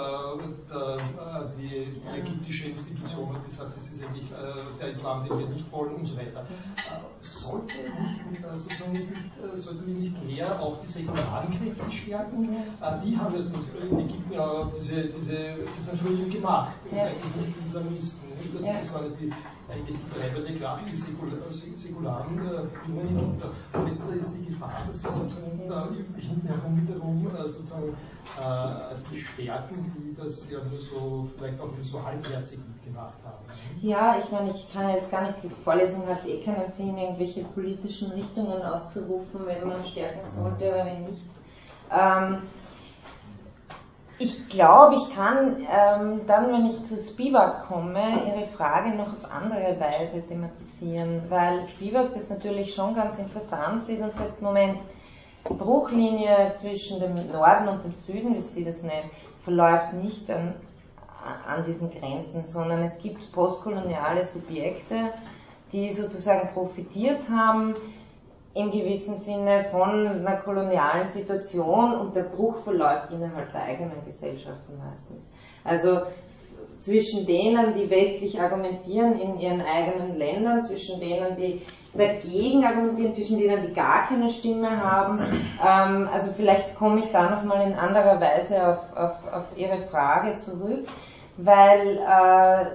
der, äh, die, die ägyptische Institution hat gesagt, das ist eigentlich äh, der Islam, den wir nicht wollen und so weiter. Äh, sollte nicht, äh, sozusagen nicht, äh, sollten wir nicht mehr auch die säkularen Kräfte stärken? die haben das in Ägypten ja diese, diese, diesen Frühling gemacht, ja. eigentlich nicht die Islamisten. Das, das waren die eigentlich die treibende Kraft, die säkularen Bedingungen hinunter. Und jetzt ist die Gefahr, dass wir sozusagen da hinten herum wiederum äh, sozusagen äh, die Stärken, die das ja nur so, vielleicht auch nur so halbherzig mitgemacht haben. Ja, ich meine, ich kann jetzt gar nicht, die Vorlesung hat eh keinen Sinn, irgendwelche politischen Richtungen auszurufen, wenn man stärken sollte oder wenn nicht. Ähm, ich glaube, ich kann ähm, dann, wenn ich zu Spivak komme, Ihre Frage noch auf andere Weise thematisieren, weil Spivak das natürlich schon ganz interessant sieht und sagt, Moment, die Bruchlinie zwischen dem Norden und dem Süden, wie Sie das nennen, verläuft nicht an, an diesen Grenzen, sondern es gibt postkoloniale Subjekte, die sozusagen profitiert haben, im gewissen Sinne von einer kolonialen Situation und der Bruch verläuft innerhalb der eigenen Gesellschaften meistens. Also zwischen denen, die westlich argumentieren in ihren eigenen Ländern, zwischen denen, die dagegen argumentieren, zwischen denen, die gar keine Stimme haben. Ähm, also vielleicht komme ich da nochmal in anderer Weise auf, auf, auf Ihre Frage zurück, weil äh,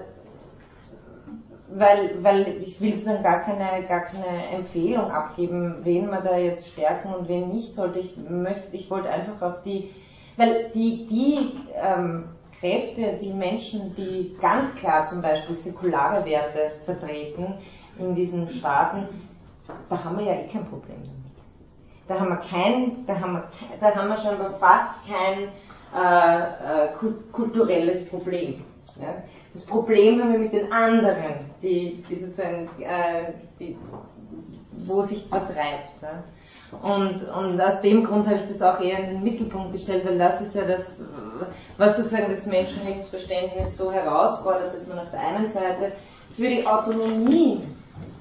weil, weil ich will sozusagen gar keine, gar keine Empfehlung abgeben, wen man da jetzt stärken und wen nicht sollte. Ich möchte, ich wollte einfach auf die, weil die, die ähm, Kräfte, die Menschen, die ganz klar zum Beispiel säkulare Werte vertreten in diesen Staaten, da haben wir ja eh kein Problem damit. Da haben wir kein, da haben wir, da haben wir schon fast kein äh, äh, kulturelles Problem. Ja? Das Problem haben wir mit den anderen, die, die sozusagen, äh, die, wo sich was reibt. Ja? Und, und aus dem Grund habe ich das auch eher in den Mittelpunkt gestellt, weil das ist ja das, was sozusagen das Menschenrechtsverständnis so herausfordert, dass man auf der einen Seite für die Autonomie,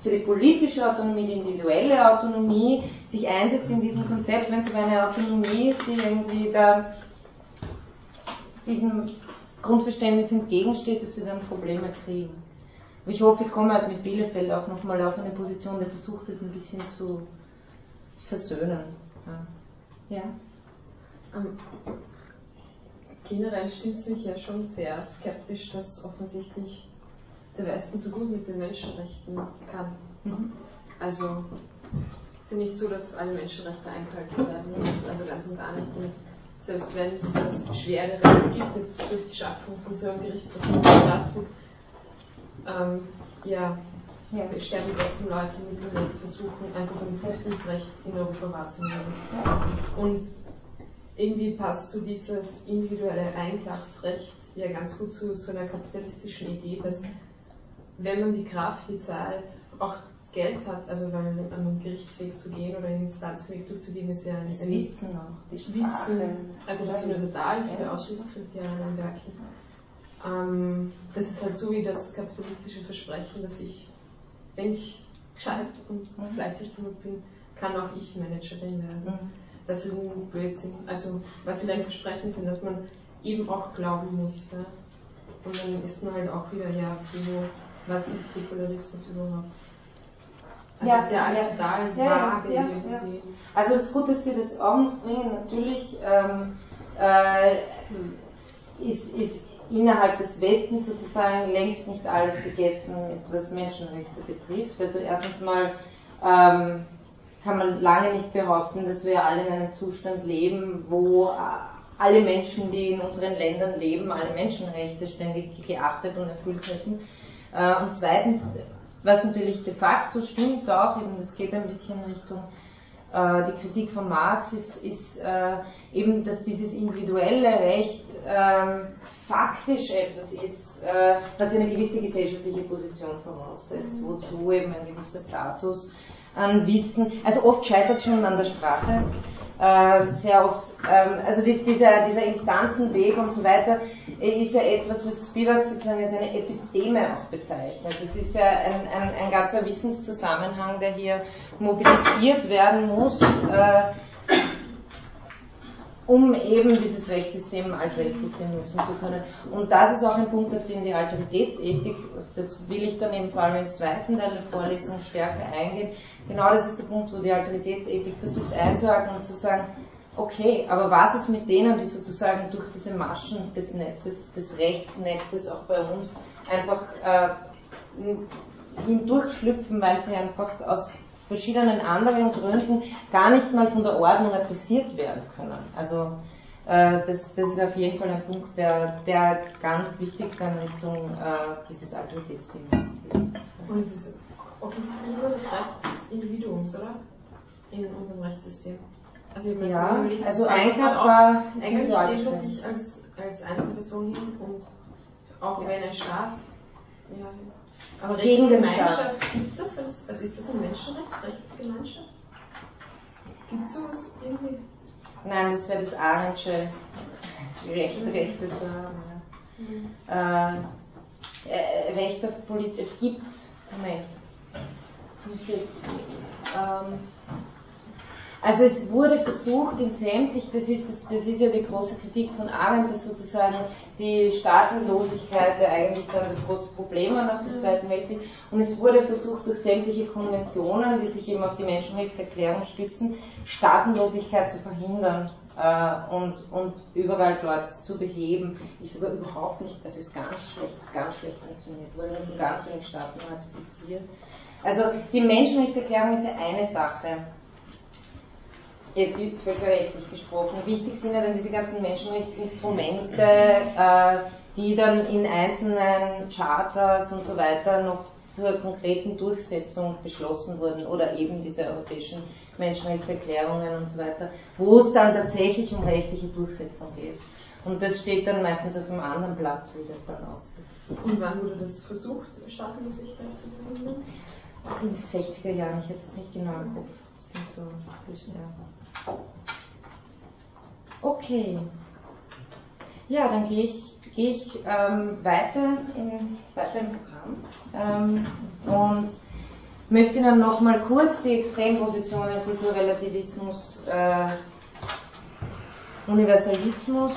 für die politische Autonomie, die individuelle Autonomie sich einsetzt in diesem Konzept, wenn es aber eine Autonomie ist, die irgendwie da diesem Grundverständnis entgegensteht, dass wir dann Probleme kriegen. Aber ich hoffe, ich komme halt mit Bielefeld auch nochmal auf eine Position, der versucht, das ein bisschen zu versöhnen. Ja? ja? Um, ähm, generell stimmt es mich ja schon sehr skeptisch, dass offensichtlich der Westen so gut mit den Menschenrechten kann. Mhm. Also es ist ja nicht so, dass alle Menschenrechte eingehalten werden, also ganz und gar nicht. Und selbst wenn es das schwere Recht gibt, jetzt durch die Schaffung von so einem Gerichtshof in Straßburg, ähm, ja, ja, sterben trotzdem Leute mit dem versuchen, einfach ein Flüchtlingsrecht in Europa wahrzunehmen. Und irgendwie passt so dieses individuelle Einklagsrecht ja ganz gut zu so einer kapitalistischen Idee, dass wenn man die Kraft, die Zeit, auch Geld hat, also weil an einen Gerichtsweg zu gehen oder einen Instanzweg durchzugehen, ist ja ein, das Wissen auch, die Wissen, also das sind ja total viele Ausschlusskriterien im Werken. Ähm, das ist halt so wie das kapitalistische Versprechen, dass ich, wenn ich gescheit und mhm. fleißig genug bin, kann auch ich Managerin werden. Mhm. Das ist ein Blödsinn. Also, was sie dann Versprechen sind, dass man eben auch glauben muss. Ja? Und dann ist man halt auch wieder, ja, was ist Säkularismus überhaupt? Also ja, ist ja alles ja, total ja, vage ja, irgendwie. Also es ist gut, dass Sie das anbringen. Natürlich ähm, äh, ist, ist innerhalb des Westens sozusagen längst nicht alles gegessen, was Menschenrechte betrifft. Also erstens mal ähm, kann man lange nicht behaupten, dass wir alle in einem Zustand leben, wo alle Menschen, die in unseren Ländern leben, alle Menschenrechte ständig geachtet und erfüllt hätten. Äh, und zweitens, was natürlich de facto stimmt auch, eben das geht ein bisschen Richtung äh, die Kritik von Marx, ist, ist äh, eben, dass dieses individuelle Recht ähm, faktisch etwas ist, äh, was eine gewisse gesellschaftliche Position voraussetzt, wozu eben ein gewisser Status an Wissen, also oft scheitert schon an der Sprache, äh, sehr oft, ähm, also dies, dieser, dieser Instanzenweg und so weiter, äh, ist ja etwas, was Spivak sozusagen als eine Episteme auch bezeichnet. Das ist ja ein, ein, ein ganzer Wissenszusammenhang, der hier mobilisiert werden muss. Äh, um eben dieses Rechtssystem als Rechtssystem nutzen zu können. Und das ist auch ein Punkt, auf den die Autoritätsethik, das will ich dann eben vor allem im zweiten Teil der Vorlesung stärker eingehen, genau das ist der Punkt, wo die Autoritätsethik versucht einzuhaken und zu sagen, okay, aber was ist mit denen, die sozusagen durch diese Maschen des Netzes, des Rechtsnetzes auch bei uns einfach äh, hindurchschlüpfen, weil sie einfach aus verschiedenen anderen Gründen gar nicht mal von der Ordnung adressiert werden können. Also äh, das, das, ist auf jeden Fall ein Punkt, der, der ganz wichtig dann Richtung äh, dieses Autoritätsthemas geht. Und es ist offensichtlich nur das Recht des Individuums, oder? In unserem Rechtssystem. Also ja, überlegt, also einklagbar eigentlich steht man sich als, als Einzelperson hin und auch ja. wenn ein Staat ja, aber gegen den Staat. Gibt es das? Als, also ist das ein Menschenrecht, Rechtsgemeinschaft? Gibt es sowas irgendwie? Nein, das wäre das Arendtsche Recht, mhm. Rechte zu haben. Ja. Mhm. Äh, äh, Recht auf Politik, es gibt, Moment, das müsste jetzt, ähm, also es wurde versucht in sämtlich, das ist, das, das ist ja die große Kritik von Arendt, dass sozusagen die Staatenlosigkeit ja eigentlich dann das große Problem war nach dem Zweiten Weltkrieg. Und es wurde versucht durch sämtliche Konventionen, die sich eben auf die Menschenrechtserklärung stützen, Staatenlosigkeit zu verhindern äh, und, und überall dort zu beheben. Ist aber überhaupt nicht, also ist ganz schlecht, ganz schlecht funktioniert, wurde nur von ganz wenigen Staaten ratifiziert. Also die Menschenrechtserklärung ist ja eine Sache jetzt völkerrechtlich gesprochen. Wichtig sind ja dann diese ganzen Menschenrechtsinstrumente, äh, die dann in einzelnen Charters und so weiter noch zur konkreten Durchsetzung beschlossen wurden oder eben diese europäischen Menschenrechtserklärungen und so weiter, wo es dann tatsächlich um rechtliche Durchsetzung geht. Und das steht dann meistens auf einem anderen Platz, wie das dann aussieht. Und wann wurde das versucht, Staatenlosigkeit zu verhindern? In den 60er Jahren, ich habe es nicht genau im Kopf. Das sind so ja. Okay. Ja, dann gehe ich, gehe ich ähm, weiter, in, weiter im Programm ähm, und möchte dann nochmal kurz die Extrempositionen Kulturrelativismus, äh, Universalismus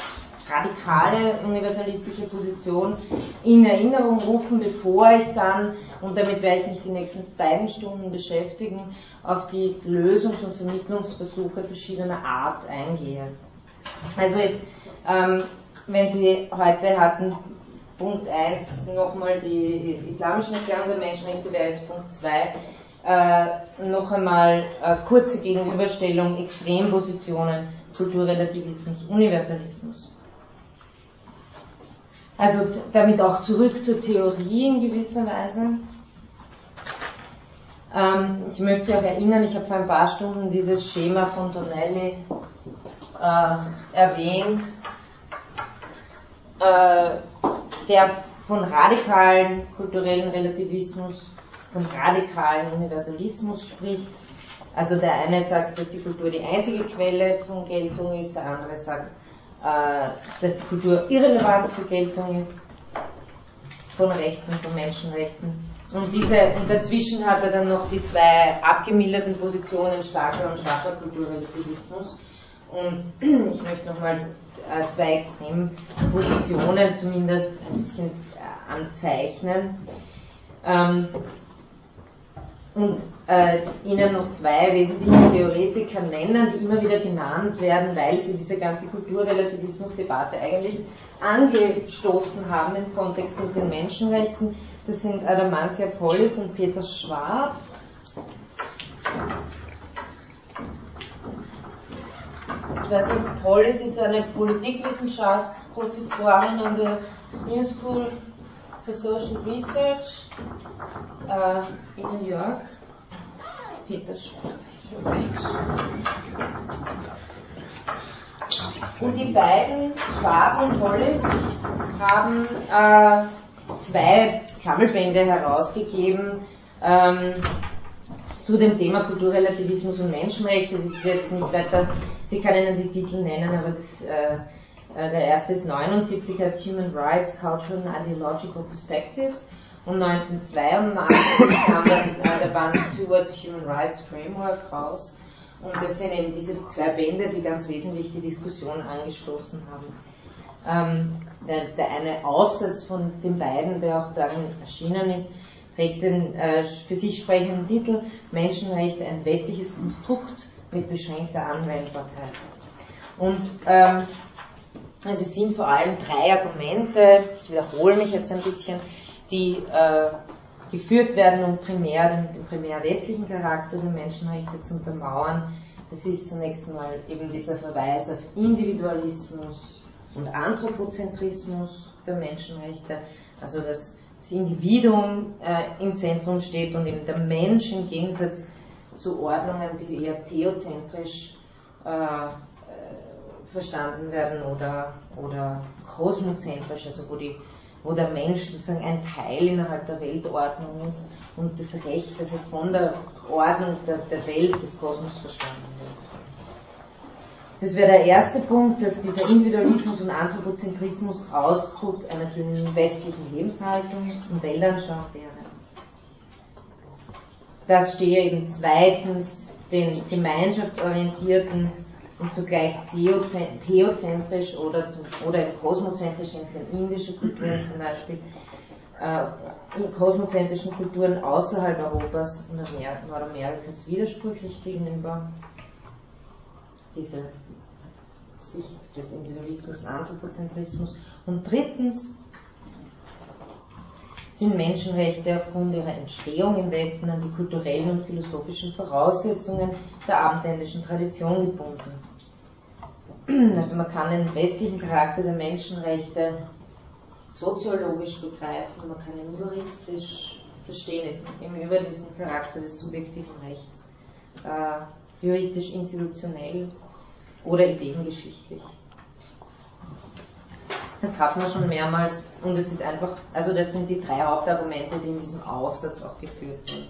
radikale universalistische Position in Erinnerung rufen, bevor ich dann, und damit werde ich mich die nächsten beiden Stunden beschäftigen, auf die Lösungs- und Vermittlungsversuche verschiedener Art eingehe. Also jetzt, ähm, wenn Sie heute hatten, Punkt 1 nochmal die islamischen Erklärung der Menschenrechte, wäre jetzt Punkt 2 äh, noch einmal äh, kurze Gegenüberstellung Extrempositionen Kulturrelativismus, Universalismus. Also damit auch zurück zur Theorie in gewisser Weise. Ähm, ich möchte Sie auch erinnern, ich habe vor ein paar Stunden dieses Schema von Tonelli äh, erwähnt, äh, der von radikalen kulturellen Relativismus, von radikalen Universalismus spricht. Also der eine sagt, dass die Kultur die einzige Quelle von Geltung ist, der andere sagt, dass die Kultur irrelevant für Geltung ist, von Rechten, von Menschenrechten. Und, diese, und dazwischen hat er dann noch die zwei abgemilderten Positionen, starker und schwacher Kulturrelativismus. Und ich möchte nochmal äh, zwei Extrempositionen zumindest ein bisschen äh, anzeichnen. Ähm, und äh, Ihnen noch zwei wesentliche Theoretiker nennen, die immer wieder genannt werden, weil sie diese ganze Kulturrelativismus-Debatte eigentlich angestoßen haben im Kontext mit den Menschenrechten. Das sind Adamantia Pollis und Peter Schwab. Ich weiß nicht, Pollis ist eine Politikwissenschaftsprofessorin an der New School for Social Research äh, in New York. Peter Schwab. Und die beiden, Schwab und Hollis, haben äh, zwei Sammelbände herausgegeben ähm, zu dem Thema Kulturrelativismus und Menschenrechte. Das ist jetzt nicht weiter, Sie kann Ihnen die Titel nennen, aber das, äh der erste ist 79, heißt Human Rights, Cultural and Ideological Perspectives. Und 1982 kam dann äh, der Band Towards Human Rights Framework raus. Und das sind eben diese zwei Bände, die ganz wesentlich die Diskussion angestoßen haben. Ähm, der, der, eine Aufsatz von den beiden, der auch darin erschienen ist, trägt den äh, für sich sprechenden Titel Menschenrechte, ein westliches Konstrukt mit beschränkter Anwendbarkeit. Und ähm, also es sind vor allem drei Argumente, ich wiederhole mich jetzt ein bisschen, die äh, geführt werden, um primär den, primär westlichen Charakter der Menschenrechte zu untermauern. Das ist zunächst mal eben dieser Verweis auf Individualismus und Anthropozentrismus der Menschenrechte, also dass das Individuum äh, im Zentrum steht und eben der Mensch im Gegensatz zu Ordnungen, die eher theozentrisch äh verstanden werden oder, oder kosmozentrisch, also wo die wo der Mensch sozusagen ein Teil innerhalb der Weltordnung ist und das Recht, also von der Ordnung der, der Welt des Kosmos verstanden wird. Das wäre der erste Punkt, dass dieser Individualismus und Anthropozentrismus Ausdruck einer westlichen Lebenshaltung und Weltanschauung wäre. Das stehe eben zweitens den gemeinschaftsorientierten und zugleich theozentrisch oder, zum, oder kosmozentrisch, sind indische Kulturen zum Beispiel, äh, in kosmozentrischen Kulturen außerhalb Europas und Nordamerikas widersprüchlich gegenüber dieser Sicht des Individualismus, Anthropozentrismus. Und drittens sind Menschenrechte aufgrund ihrer Entstehung im Westen an die kulturellen und philosophischen Voraussetzungen der abendländischen Tradition gebunden. Also man kann den westlichen Charakter der Menschenrechte soziologisch begreifen, man kann ihn juristisch verstehen, ist eben über diesen Charakter des subjektiven Rechts, äh, juristisch institutionell oder ideengeschichtlich. Das hat man schon mehrmals und es ist einfach, also das sind die drei Hauptargumente, die in diesem Aufsatz auch geführt werden.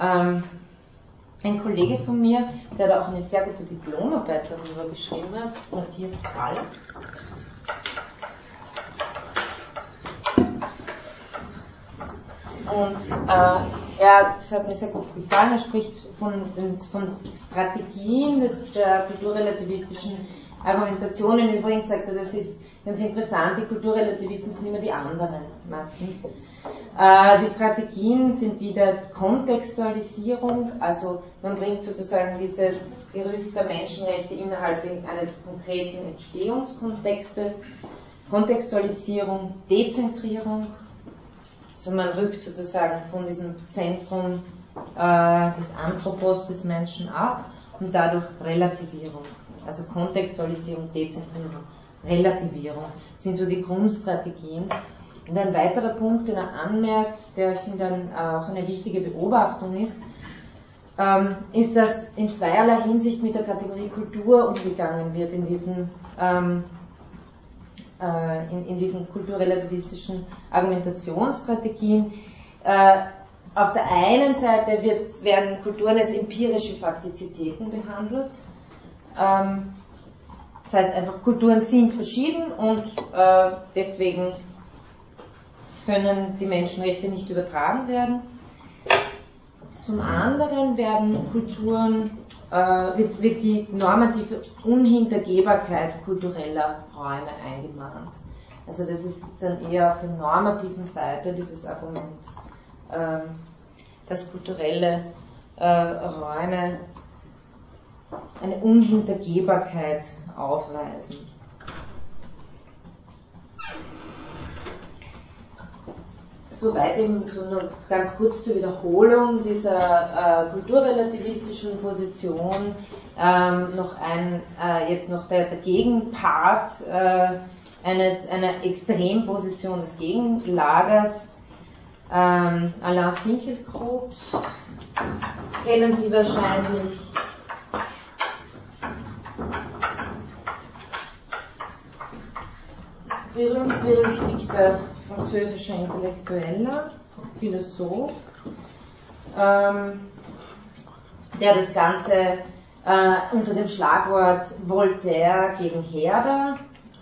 Ähm, ein Kollege von mir, der da auch eine sehr gute Diplomarbeit darüber geschrieben hat, ist Matthias Krall. Und äh, er, das hat mir sehr gut gefallen, er spricht von, von Strategien des, der kulturrelativistischen Argumentationen. Übrigens sagt er, das ist ganz interessant, die Kulturrelativisten sind immer die anderen meistens. Äh, die Strategien sind die der Kontextualisierung, also man bringt sozusagen dieses Gerüst der Menschenrechte innerhalb eines konkreten Entstehungskontextes, Kontextualisierung, Dezentrierung, also man rückt sozusagen von diesem Zentrum äh, des Anthropos des Menschen ab und dadurch Relativierung, also Kontextualisierung, Dezentrierung. Relativierung sind so die Grundstrategien. Und ein weiterer Punkt, den er anmerkt, der ich finde dann auch eine wichtige Beobachtung ist, ähm, ist, dass in zweierlei Hinsicht mit der Kategorie Kultur umgegangen wird in diesen, ähm, äh, in, diesen kulturrelativistischen Argumentationsstrategien. Äh, auf der einen Seite wird, werden Kulturen als empirische Faktizitäten behandelt. Ähm, das heißt einfach, Kulturen sind verschieden und äh, deswegen können die Menschenrechte nicht übertragen werden. Zum anderen werden Kulturen äh, wird, wird die normative Unhintergehbarkeit kultureller Räume eingemahnt. Also das ist dann eher auf der normativen Seite dieses Argument, ähm, dass kulturelle äh, Räume eine Unhintergehbarkeit aufweisen. Soweit eben so nur ganz kurz zur Wiederholung dieser äh, kulturrelativistischen Position ähm, noch ein äh, jetzt noch der, der Gegenpart äh, eines einer Extremposition des Gegenlagers ähm, Alain Finkielkraut kennen Sie wahrscheinlich. Berühmt-berüchtigter französischer Intellektueller, Philosoph, ähm, der das Ganze äh, unter dem Schlagwort Voltaire gegen Herder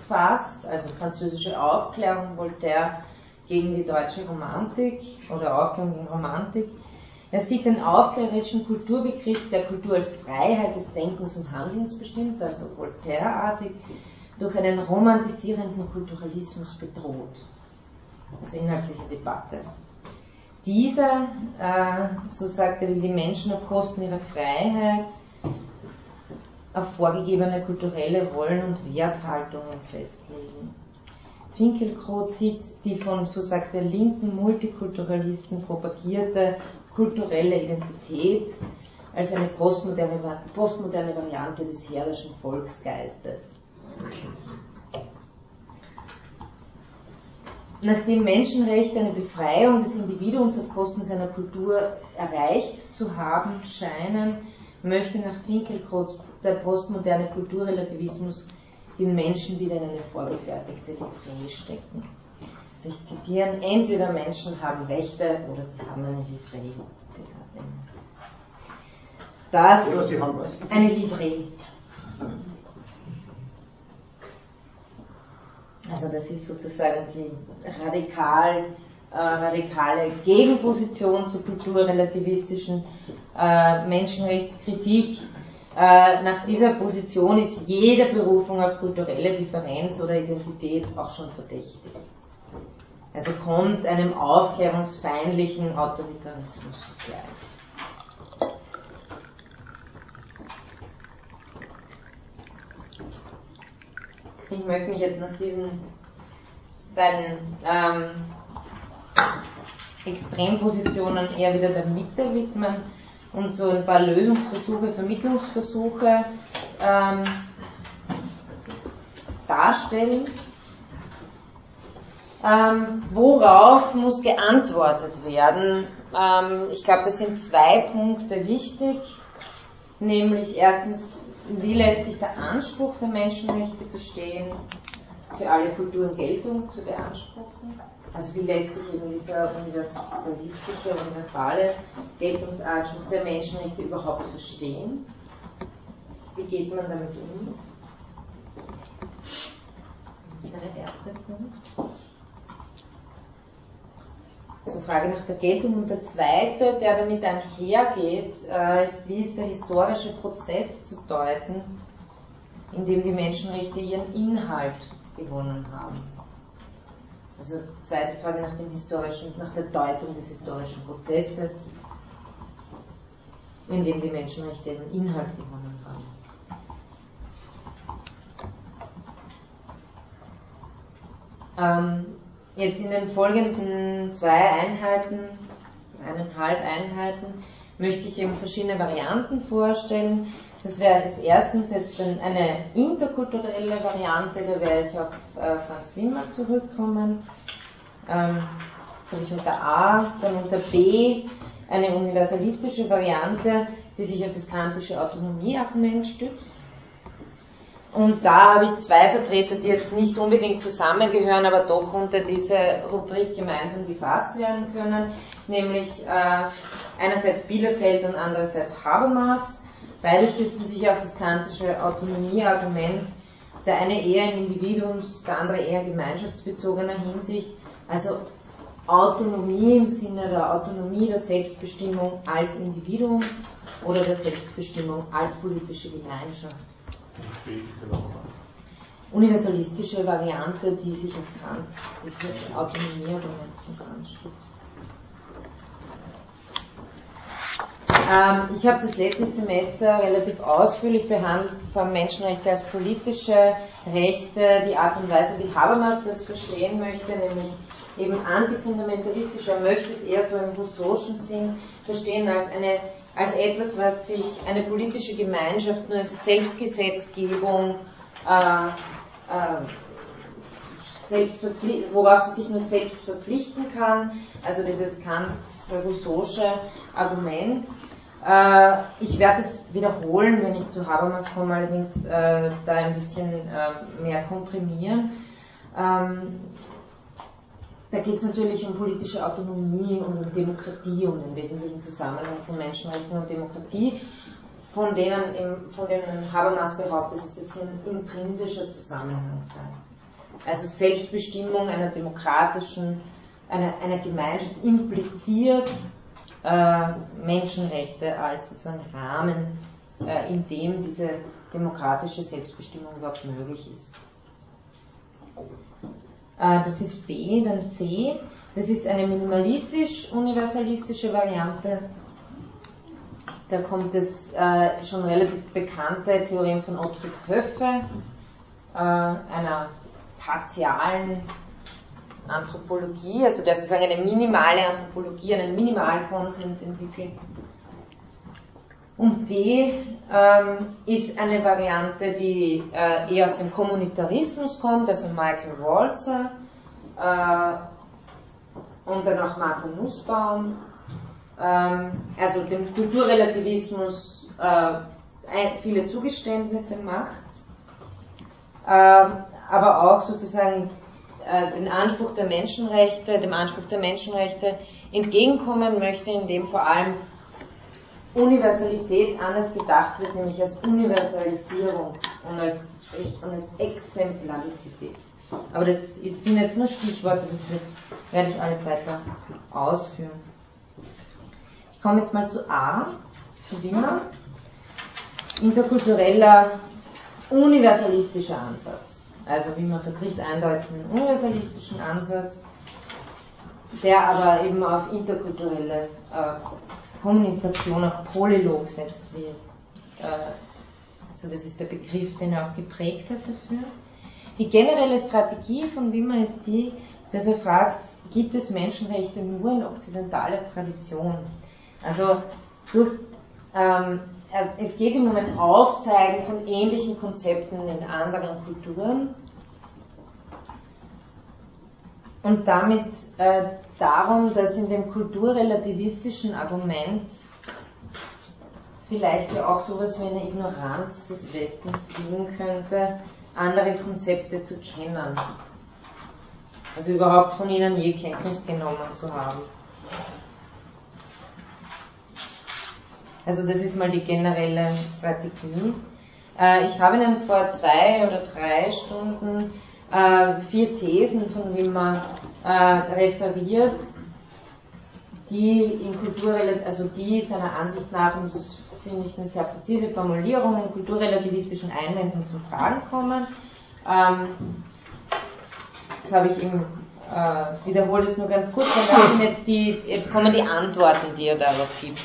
fasst, also französische Aufklärung, Voltaire gegen die deutsche Romantik oder Aufklärung gegen Romantik. Er sieht den aufklärerischen Kulturbegriff der Kultur als Freiheit des Denkens und Handelns bestimmt, also Voltaire-artig, durch einen romantisierenden Kulturalismus bedroht. Also innerhalb dieser Debatte. Dieser, äh, so sagt er, will die Menschen auf Kosten ihrer Freiheit auf vorgegebene kulturelle Rollen und Werthaltungen festlegen. Finkelkraut sieht die von, so sagt der linken Multikulturalisten propagierte kulturelle Identität als eine postmoderne, postmoderne Variante des herrischen Volksgeistes. Nachdem Menschenrechte eine Befreiung des Individuums auf Kosten seiner Kultur erreicht zu haben scheinen, möchte nach Finkelkraut der postmoderne Kulturrelativismus den Menschen wieder in eine vorgefertigte Livree stecken. Also ich zitiere, entweder Menschen haben Rechte oder sie haben eine Livree. Das, eine Livree. Also das ist sozusagen die radikal, äh, radikale Gegenposition zur kulturrelativistischen äh, Menschenrechtskritik. Äh, nach dieser Position ist jede Berufung auf kulturelle Differenz oder Identität auch schon verdächtig. Also kommt einem aufklärungsfeindlichen Autoritarismus gleich. Ich möchte mich jetzt nach diesen beiden ähm, Extrempositionen eher wieder der Mitte widmen und so ein paar Lösungsversuche, Vermittlungsversuche ähm, darstellen. Ähm, worauf muss geantwortet werden? Ähm, ich glaube, das sind zwei Punkte wichtig, nämlich erstens, wie lässt sich der Anspruch der Menschenrechte verstehen, für alle Kulturen Geltung zu beanspruchen? Also wie lässt sich eben dieser universalistische, universale Geltungsanspruch der Menschenrechte überhaupt verstehen? Wie geht man damit um? Das ist der erste Punkt. Zur Frage nach der Geltung. Und der zweite, der damit einhergeht, äh, ist, wie ist der historische Prozess zu deuten, in dem die Menschenrechte ihren Inhalt gewonnen haben. Also zweite Frage nach dem historischen, nach der Deutung des historischen Prozesses, in dem die Menschenrechte ihren Inhalt gewonnen haben. Ähm, jetzt in den folgenden zwei Einheiten, eineinhalb Einheiten, möchte ich eben verschiedene Varianten vorstellen. Das wäre als erstens jetzt eine interkulturelle Variante, da werde ich auf äh, Franz Wimmer zurückkommen. Ähm, habe ich unter A, dann unter B eine universalistische Variante, die sich auf das kantische Autonomieargument stützt. Und da habe ich zwei Vertreter, die jetzt nicht unbedingt zusammengehören, aber doch unter diese Rubrik gemeinsam gefasst werden können, nämlich äh, einerseits Bielefeld und andererseits Habermas. Beide stützen sich auf das kantische Autonomieargument, der eine eher in Individuums-, der andere eher in gemeinschaftsbezogener Hinsicht. Also Autonomie im Sinne der Autonomie der Selbstbestimmung als Individuum oder der Selbstbestimmung als politische Gemeinschaft. Universalistische Variante, die sich auf Kant, diese Autonomieargument von Kant. Ähm, ich habe das letzte Semester relativ ausführlich behandelt von Menschenrechte als politische Rechte, die Art und Weise, wie Habermas das verstehen möchte, nämlich eben antifundamentalistisch, er möchte es eher so im Rousseau'schen Sinn verstehen als eine als etwas, was sich eine politische Gemeinschaft nur als Selbstgesetzgebung äh, äh, selbst worauf sie sich nur selbst verpflichten kann, also dieses Kant-Rousseausche Argument. Äh, ich werde es wiederholen, wenn ich zu Habermas komme, allerdings äh, da ein bisschen äh, mehr komprimieren. Ähm, da geht es natürlich um politische Autonomie um Demokratie, um den wesentlichen Zusammenhang von Menschenrechten und Demokratie, von denen, von denen Habermas behauptet, dass es ein intrinsischer Zusammenhang sei. Also Selbstbestimmung einer demokratischen, einer, einer Gemeinschaft impliziert äh, Menschenrechte als sozusagen Rahmen, äh, in dem diese demokratische Selbstbestimmung überhaupt möglich ist. Äh, das ist B, dann C. Das ist eine minimalistisch-universalistische Variante. Da kommt das äh, schon relativ bekannte Theorem von Ottfried Höffe, äh, einer partialen Anthropologie, also der sozusagen eine minimale Anthropologie, einen minimalen Konsens entwickelt. Und D ähm, ist eine Variante, die äh, eher aus dem Kommunitarismus kommt, also Michael Walzer äh, und dann auch Martin Nussbaum, ähm, also dem Kulturrelativismus äh, viele Zugeständnisse macht, ähm, aber auch sozusagen äh, den Anspruch der Menschenrechte, dem Anspruch der Menschenrechte entgegenkommen möchte, indem vor allem Universalität anders gedacht wird, nämlich als Universalisierung und als, und als Exemplarizität. Aber das sind jetzt nur Stichworte, das werde ich alles weiter ausführen. Ich komme jetzt mal zu A, zu Wimmer. Interkultureller, universalistischer Ansatz. Also wie man vertritt eindeutig einen universalistischen Ansatz, der aber eben auf interkulturelle äh, Kommunikation, auf Polylog setzt, wie, äh, so das ist der Begriff, den er auch geprägt hat dafür. Die generelle Strategie von Wimmer ist die, dass er fragt, gibt es Menschenrechte nur in okzidentaler Tradition? Also durch ähm, es geht ihm um ein Aufzeigen von ähnlichen Konzepten in anderen Kulturen und damit äh, darum, dass in dem kulturrelativistischen Argument vielleicht ja auch sowas wie eine Ignoranz des Westens liegen könnte, andere Konzepte zu kennen. Also überhaupt von ihnen je Kenntnis genommen zu haben. Also das ist mal die generelle Strategie. Äh, ich habe Ihnen vor zwei oder drei Stunden äh, vier Thesen von Wimmer äh, referiert, die in Kultur, also die seiner Ansicht nach, und das finde ich eine sehr präzise Formulierung, in kulturrelativistischen Einwänden zum Tragen kommen. Ähm, das habe ich ihm äh, wiederhole es nur ganz kurz, jetzt, die, jetzt kommen die Antworten, die er darauf gibt.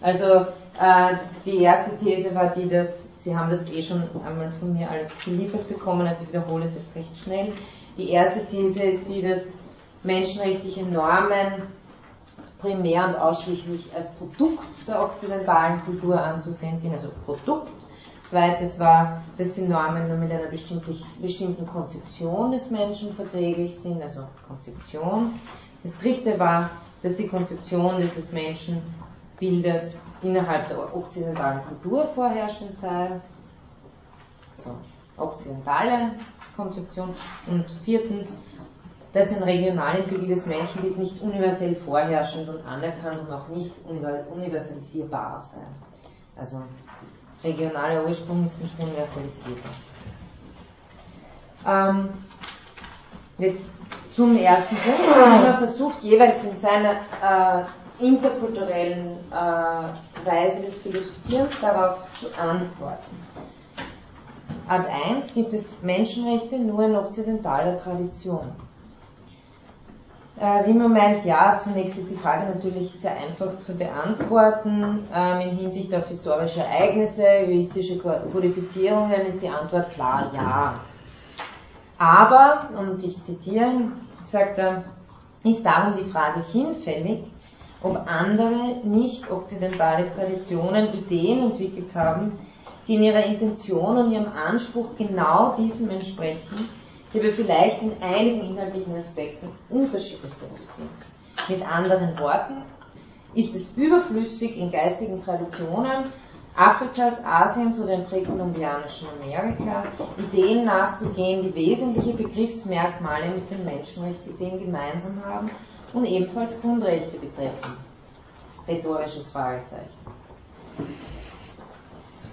Also äh, die erste These war die, dass, Sie haben das eh schon einmal von mir alles geliefert bekommen, also ich wiederhole es jetzt recht schnell. Die erste These ist die, dass menschenrechtliche Normen primär und ausschließlich als Produkt der okzidentalen Kultur anzusehen sind, also Produkt. Zweites war, dass die Normen nur mit einer bestimmten Konzeption des Menschen verträglich sind, also Konzeption. Das dritte war, dass die Konzeption dieses Menschenbildes innerhalb der okzidentalen Kultur vorherrschend sei. So, okzidentale Konzeption. Und viertens, dass ein regional entwickeltes Menschenbild nicht universell vorherrschend und anerkannt und auch nicht universalisierbar sei. Also regionaler Ursprung ist nicht universalisierbar. Ähm, jetzt zum ersten Punkt. Man versucht jeweils in seiner äh, interkulturellen äh, Weise des Philosophierens darauf zu antworten. Ad 1 gibt es Menschenrechte nur in okzidentaler Tradition. Äh, wie man meint, ja, zunächst ist die Frage natürlich sehr einfach zu beantworten. Ähm, in Hinsicht auf historische Ereignisse, juristische Kodifizierungen ist die Antwort klar ja. Aber, und ich zitiere, sagt er, ist darum die Frage hinfällig, ob andere nicht okzidentale Traditionen Ideen entwickelt haben, die in ihrer Intention und ihrem Anspruch genau diesem entsprechen, die aber vielleicht in einigen inhaltlichen Aspekten unterschiedlich dazu sind. Mit anderen Worten, ist es überflüssig in geistigen Traditionen Afrikas, Asiens oder im präkolumbianischen Amerika Ideen nachzugehen, die wesentliche Begriffsmerkmale mit den Menschenrechtsideen gemeinsam haben und ebenfalls Grundrechte betreffen. Rhetorisches Fragezeichen.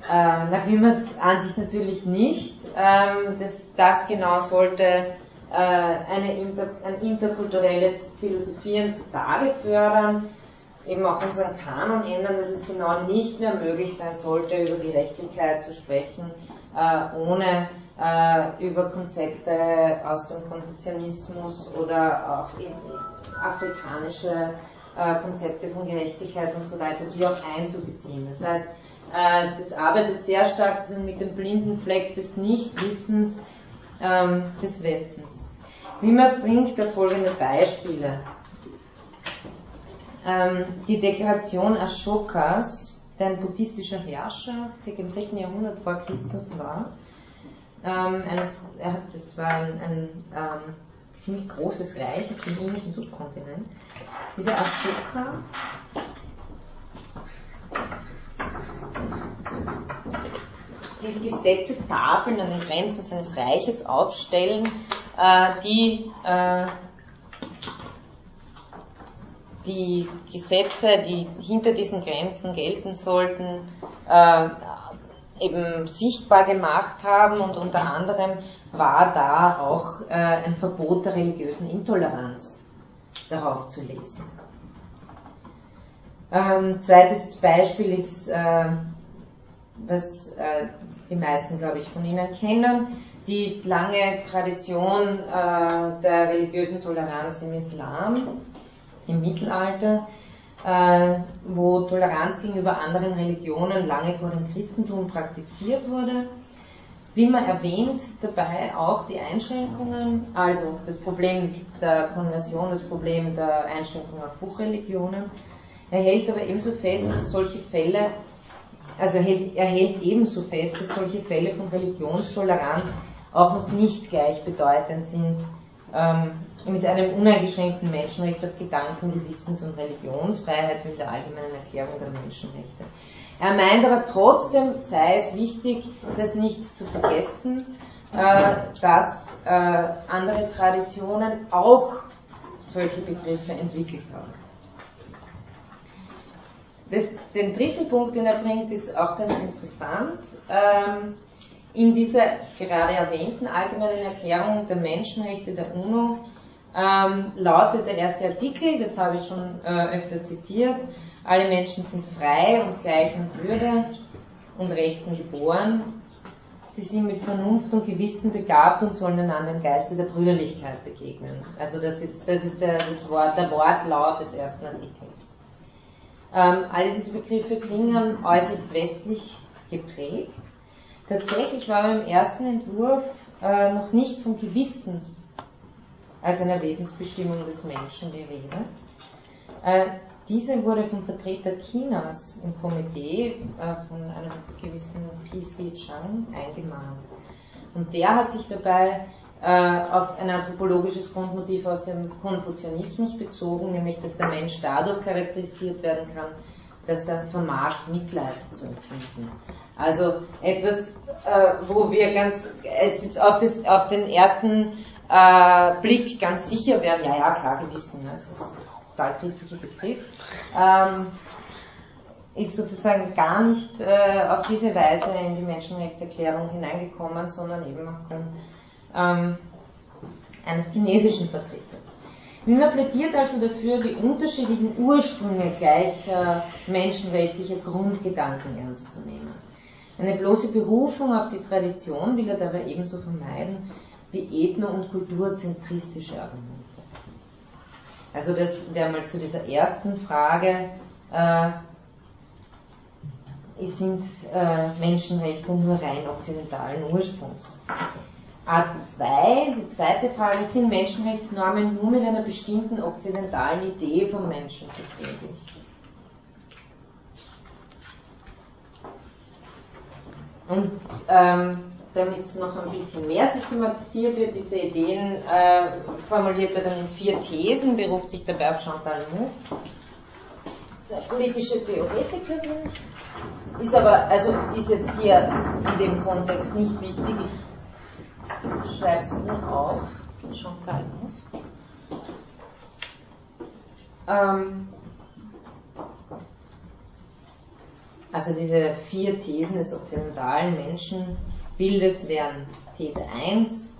Äh, nach Wimmers Ansicht natürlich nicht. Ähm, das, das genau sollte äh, eine inter, ein interkulturelles Philosophieren zutage fördern, eben auch unseren Kanon ändern, dass es genau nicht mehr möglich sein sollte, über Gerechtigkeit zu sprechen, äh, ohne äh, über Konzepte aus dem Konfuzianismus oder auch afrikanische äh, Konzepte von Gerechtigkeit und so weiter, die auch einzubeziehen. Das heißt, äh, das arbeitet sehr stark mit dem blinden Fleck des Nichtwissens ähm, des Westens. Wimmer bringt da folgende Beispiele. Ähm, die Deklaration Ashokas, der ein buddhistischer Herrscher, circa im 3. Jahrhundert vor Christus war, ähm, eines, das war ein, ein ähm, ziemlich großes Reich auf dem indischen Subkontinent. Dieser Ashoka diese Gesetzestafeln an den Grenzen seines Reiches aufstellen, äh, die äh, die Gesetze, die hinter diesen Grenzen gelten sollten, äh, eben sichtbar gemacht haben und unter anderem war da auch äh, ein Verbot der religiösen Intoleranz darauf zu lesen. Ähm, zweites Beispiel ist, äh, was äh, die meisten, glaube ich, von Ihnen kennen, die lange Tradition äh, der religiösen Toleranz im Islam, im Mittelalter, äh, wo Toleranz gegenüber anderen Religionen lange vor dem Christentum praktiziert wurde. Wie man erwähnt, dabei auch die Einschränkungen, also das Problem der Konversion, das Problem der Einschränkung auf Buchreligionen, er hält aber ebenso fest, dass solche Fälle, also er hält, er hält ebenso fest, dass solche Fälle von Religionstoleranz auch noch nicht gleichbedeutend sind ähm, mit einem uneingeschränkten Menschenrecht auf Gedanken, Gewissens- und Religionsfreiheit in der allgemeinen Erklärung der Menschenrechte. Er meint aber trotzdem sei es wichtig, das nicht zu vergessen, äh, dass äh, andere Traditionen auch solche Begriffe entwickelt haben. Das, den dritten Punkt, den er bringt, ist auch ganz interessant. Ähm, in dieser gerade erwähnten allgemeinen Erklärung der Menschenrechte der UNO ähm, lautet der erste Artikel, das habe ich schon äh, öfter zitiert, alle Menschen sind frei und gleich in Würde und Rechten geboren. Sie sind mit Vernunft und Gewissen begabt und sollen einander im Geiste der Brüderlichkeit begegnen. Also das ist, das ist der, das Wort, der Wortlaut des ersten Artikels. Ähm, alle diese Begriffe klingen äußerst westlich geprägt. Tatsächlich war beim ersten Entwurf äh, noch nicht vom Gewissen als einer Wesensbestimmung des Menschen die Rede. Äh, diese wurde vom Vertreter Chinas im Komitee äh, von einem gewissen PC Chang eingemahnt. Und der hat sich dabei auf ein anthropologisches Grundmotiv aus dem Konfuzianismus bezogen, nämlich dass der Mensch dadurch charakterisiert werden kann, dass er vermag, Mitleid zu empfinden. Also etwas, äh, wo wir ganz auf, das, auf den ersten äh, Blick ganz sicher wären, ja, ja, klar, Gewissen, das ist ein total christlicher Begriff, ähm, ist sozusagen gar nicht äh, auf diese Weise in die Menschenrechtserklärung hineingekommen, sondern eben aufgrund ähm, eines chinesischen Vertreters. Wimmer plädiert also dafür, die unterschiedlichen Ursprünge gleicher menschenrechtlicher Grundgedanken ernst zu nehmen. Eine bloße Berufung auf die Tradition will er dabei ebenso vermeiden wie ethno- und kulturzentristische Argumente. Also das wäre mal zu dieser ersten Frage, äh, sind äh, Menschenrechte nur rein okzidentalen Ursprungs. A2, die zweite Frage, sind Menschenrechtsnormen nur mit einer bestimmten okzidentalen Idee vom Menschen verträglich? Und ähm, damit es noch ein bisschen mehr systematisiert wird, diese Ideen äh, formuliert er dann in vier Thesen, beruft sich dabei auf Chantal Mouffe. Politische Theoretikerin, ist aber, also ist jetzt hier in dem Kontext nicht wichtig. Ich schreibe es mir auf, Chantal Mouffe. Ähm, also diese vier Thesen des okzidentalen Menschenbildes wären These 1,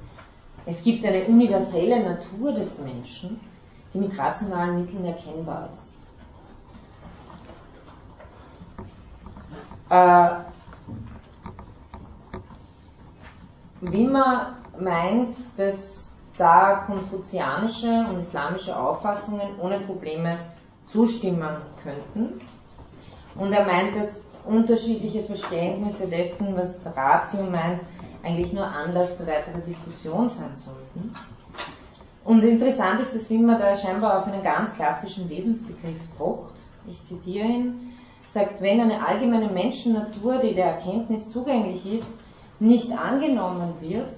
es gibt eine universelle Natur des Menschen, die mit rationalen Mitteln erkennbar ist. Äh, Wimmer meint, dass da konfuzianische und islamische Auffassungen ohne Probleme zustimmen könnten. Und er meint, dass unterschiedliche Verständnisse dessen, was Ratio meint, eigentlich nur Anlass zu weiterer Diskussion sein sollten. Und interessant ist, dass Wimmer da scheinbar auf einen ganz klassischen Wesensbegriff pocht. Ich zitiere ihn sagt, wenn eine allgemeine Menschennatur, die der Erkenntnis zugänglich ist, nicht angenommen wird,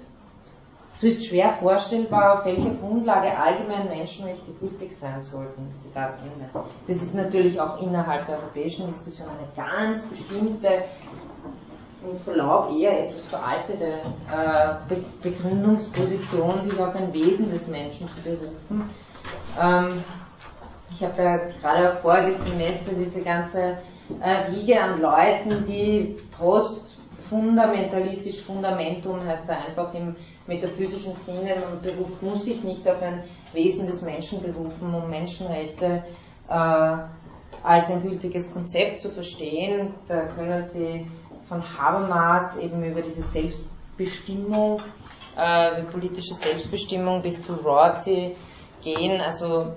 so ist schwer vorstellbar, auf welcher Grundlage allgemein Menschenrechte gültig sein sollten. Zitat Ende. Das ist natürlich auch innerhalb der europäischen Diskussion eine ganz bestimmte, mit Verlaub eher etwas veraltete äh, Begründungsposition, sich auf ein Wesen des Menschen zu berufen. Ähm, ich habe da gerade voriges Semester diese ganze äh, Riege an Leuten, die postfundamentalistisch, Fundamentum heißt da einfach im metaphysischen Sinne, man beruft, muss sich nicht auf ein Wesen des Menschen berufen, um Menschenrechte äh, als ein gültiges Konzept zu verstehen. Da können Sie von Habermas eben über diese Selbstbestimmung, äh, politische Selbstbestimmung bis zu Rorty gehen. Also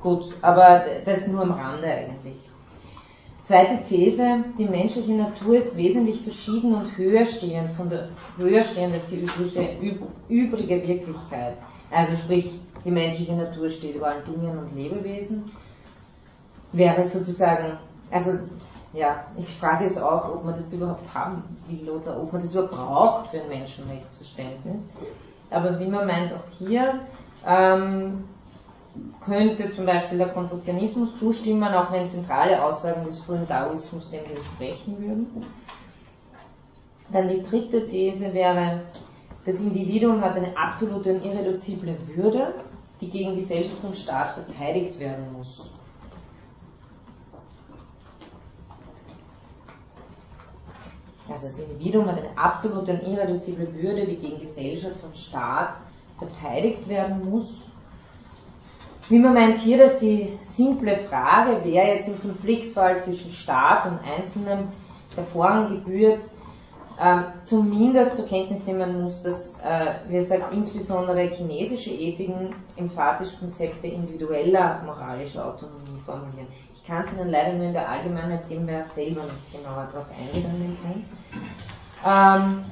gut, aber das nur am Rande eigentlich. Zweite These, die menschliche Natur ist wesentlich verschieden und höher stehend, von der, höher stehend als die übliche, übrige Wirklichkeit. Also sprich, die menschliche Natur steht über allen Dingen und Lebewesen. Wäre sozusagen, also ja, ich frage es auch, ob man das überhaupt haben will oder ob man das überhaupt braucht für ein Menschenrechtsverständnis. Aber wie man meint auch hier, ähm, könnte zum Beispiel der Konfuzianismus zustimmen, auch wenn zentrale Aussagen des frühen Daoismus dem widersprechen würden. Dann die dritte These wäre, das Individuum hat eine absolute und irreduzible Würde, die gegen Gesellschaft und Staat verteidigt werden muss. Also das Individuum hat eine absolute und irreduzible Würde, die gegen Gesellschaft und Staat verteidigt werden muss. Wie man meint hier, dass die simple Frage, wer jetzt im Konfliktfall zwischen Staat und Einzelnen der Vorrang gebührt, äh, zumindest zur Kenntnis nehmen muss, dass, äh, wie gesagt, insbesondere chinesische Ethiken emphatisch Konzepte individueller moralischer Autonomie formulieren. Ich kann es Ihnen leider nur in der Allgemeinheit geben, wer selber nicht genauer darauf eingegangen kann. Ähm,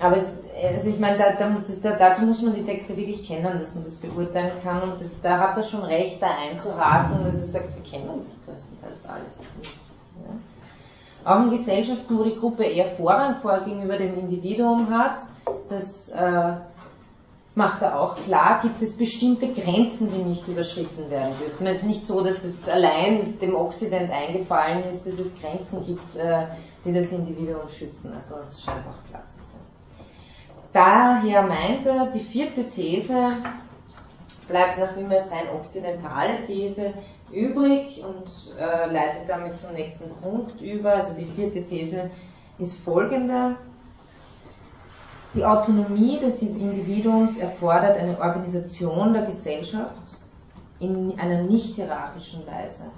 aber es, also ich meine, da, da, dazu muss man die Texte wirklich kennen, dass man das beurteilen kann. Und das, da hat er schon recht, da einzuhaken, dass er sagt, wir kennen das größtenteils alles nicht. Ja. Auch in Gesellschaften, wo die Gruppe eher Vorrang vor gegenüber dem Individuum hat, das äh, macht er auch klar, gibt es bestimmte Grenzen, die nicht überschritten werden dürfen. Es ist nicht so, dass das allein dem Okzident eingefallen ist, dass es Grenzen gibt, äh, die das Individuum schützen. Also das scheint auch klar zu sein. Daher meint er, die vierte These bleibt nach wie als rein okzidentale These übrig und äh, leitet damit zum nächsten Punkt über. Also die vierte These ist folgende. Die Autonomie des Individuums erfordert eine Organisation der Gesellschaft in einer nicht hierarchischen Weise.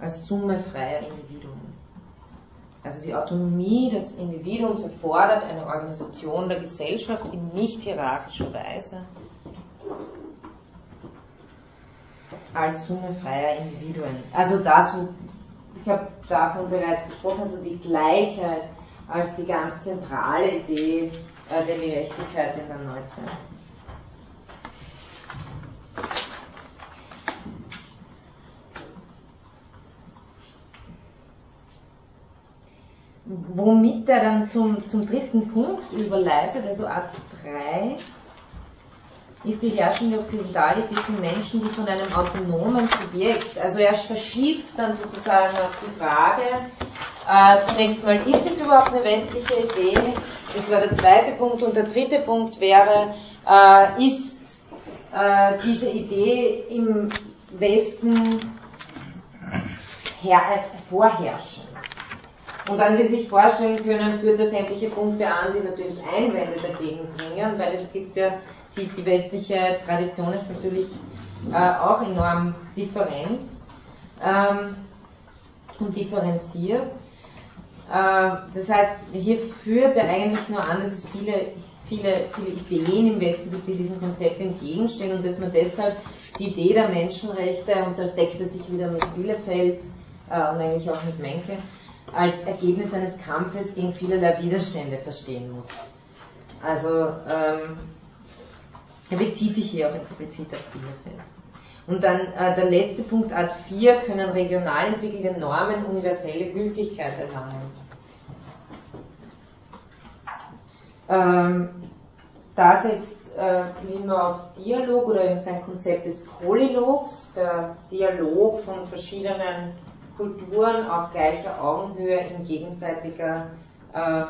Als Summe freier Individuen. Also die Autonomie des Individuums erfordert eine Organisation der Gesellschaft in nicht hierarchischer Weise als Summe freier Individuen. Also das, ich habe davon bereits gesprochen, also die Gleichheit als die ganz zentrale Idee äh, der Gerechtigkeit in der Neuzeit. Womit er dann zum, zum dritten Punkt überleitet, also Art 3, ist die herrschende Occidentalität von Menschen, die von einem autonomen Subjekt, also er verschiebt dann sozusagen auf die Frage, äh, zunächst mal, ist es überhaupt eine westliche Idee? Das war der zweite Punkt. Und der dritte Punkt wäre, äh, ist äh, diese Idee im Westen her vorherrschend? Und dann, wie Sie sich vorstellen können, führt er sämtliche Punkte an, die natürlich Einwände dagegen bringen, weil es gibt ja, die, die westliche Tradition ist natürlich äh, auch enorm different ähm, und differenziert. Äh, das heißt, hier führt er eigentlich nur an, dass es viele, viele, viele Ideen im Westen gibt, die diesem Konzept entgegenstehen und dass man deshalb die Idee der Menschenrechte, und da deckt er sich wieder mit Bielefeld äh, und eigentlich auch mit Menke, als Ergebnis eines Kampfes gegen vielerlei Widerstände verstehen muss. Also ähm, er bezieht sich hier auch explizit auf Bielefeld. Und dann äh, der letzte Punkt, Art 4, können regional entwickelte Normen universelle Gültigkeit erlangen. Ähm, da setzt äh, Wilmer auf Dialog oder sein Konzept des Polylogs, der Dialog von verschiedenen Kulturen auf gleicher Augenhöhe in gegenseitiger äh,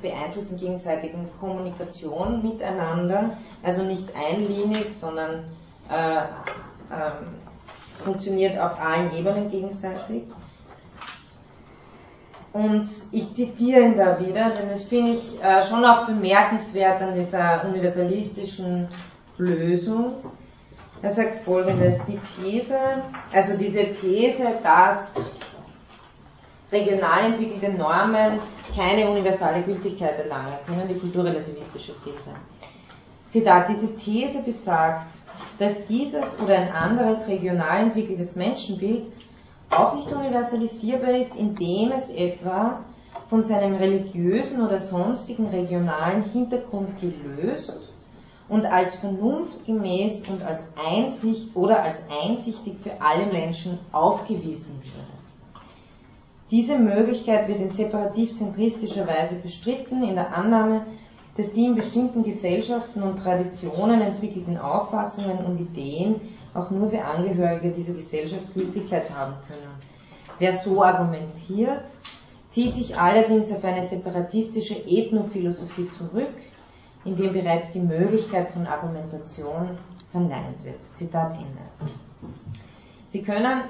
beeinflussen gegenseitigen Kommunikation miteinander, also nicht einlinig, sondern äh, äh, funktioniert auf allen Ebenen gegenseitig. Und ich zitiere ihn da wieder, denn das finde ich äh, schon auch bemerkenswert an dieser universalistischen Lösung. Er sagt folgendes, die These, also diese These, dass regional entwickelte Normen keine universale Gültigkeit erlangen können, die kulturrelativistische These. Zitat, diese These besagt, dass dieses oder ein anderes regional entwickeltes Menschenbild auch nicht universalisierbar ist, indem es etwa von seinem religiösen oder sonstigen regionalen Hintergrund gelöst und als vernunftgemäß und als Einsicht oder als einsichtig für alle Menschen aufgewiesen würde. Diese Möglichkeit wird in separativ-zentristischer Weise bestritten, in der Annahme, dass die in bestimmten Gesellschaften und Traditionen entwickelten Auffassungen und Ideen auch nur für Angehörige dieser Gesellschaft Gültigkeit haben können. Wer so argumentiert, zieht sich allerdings auf eine separatistische Ethnophilosophie zurück, in dem bereits die Möglichkeit von Argumentation verneint wird. Zitat Ende. Sie können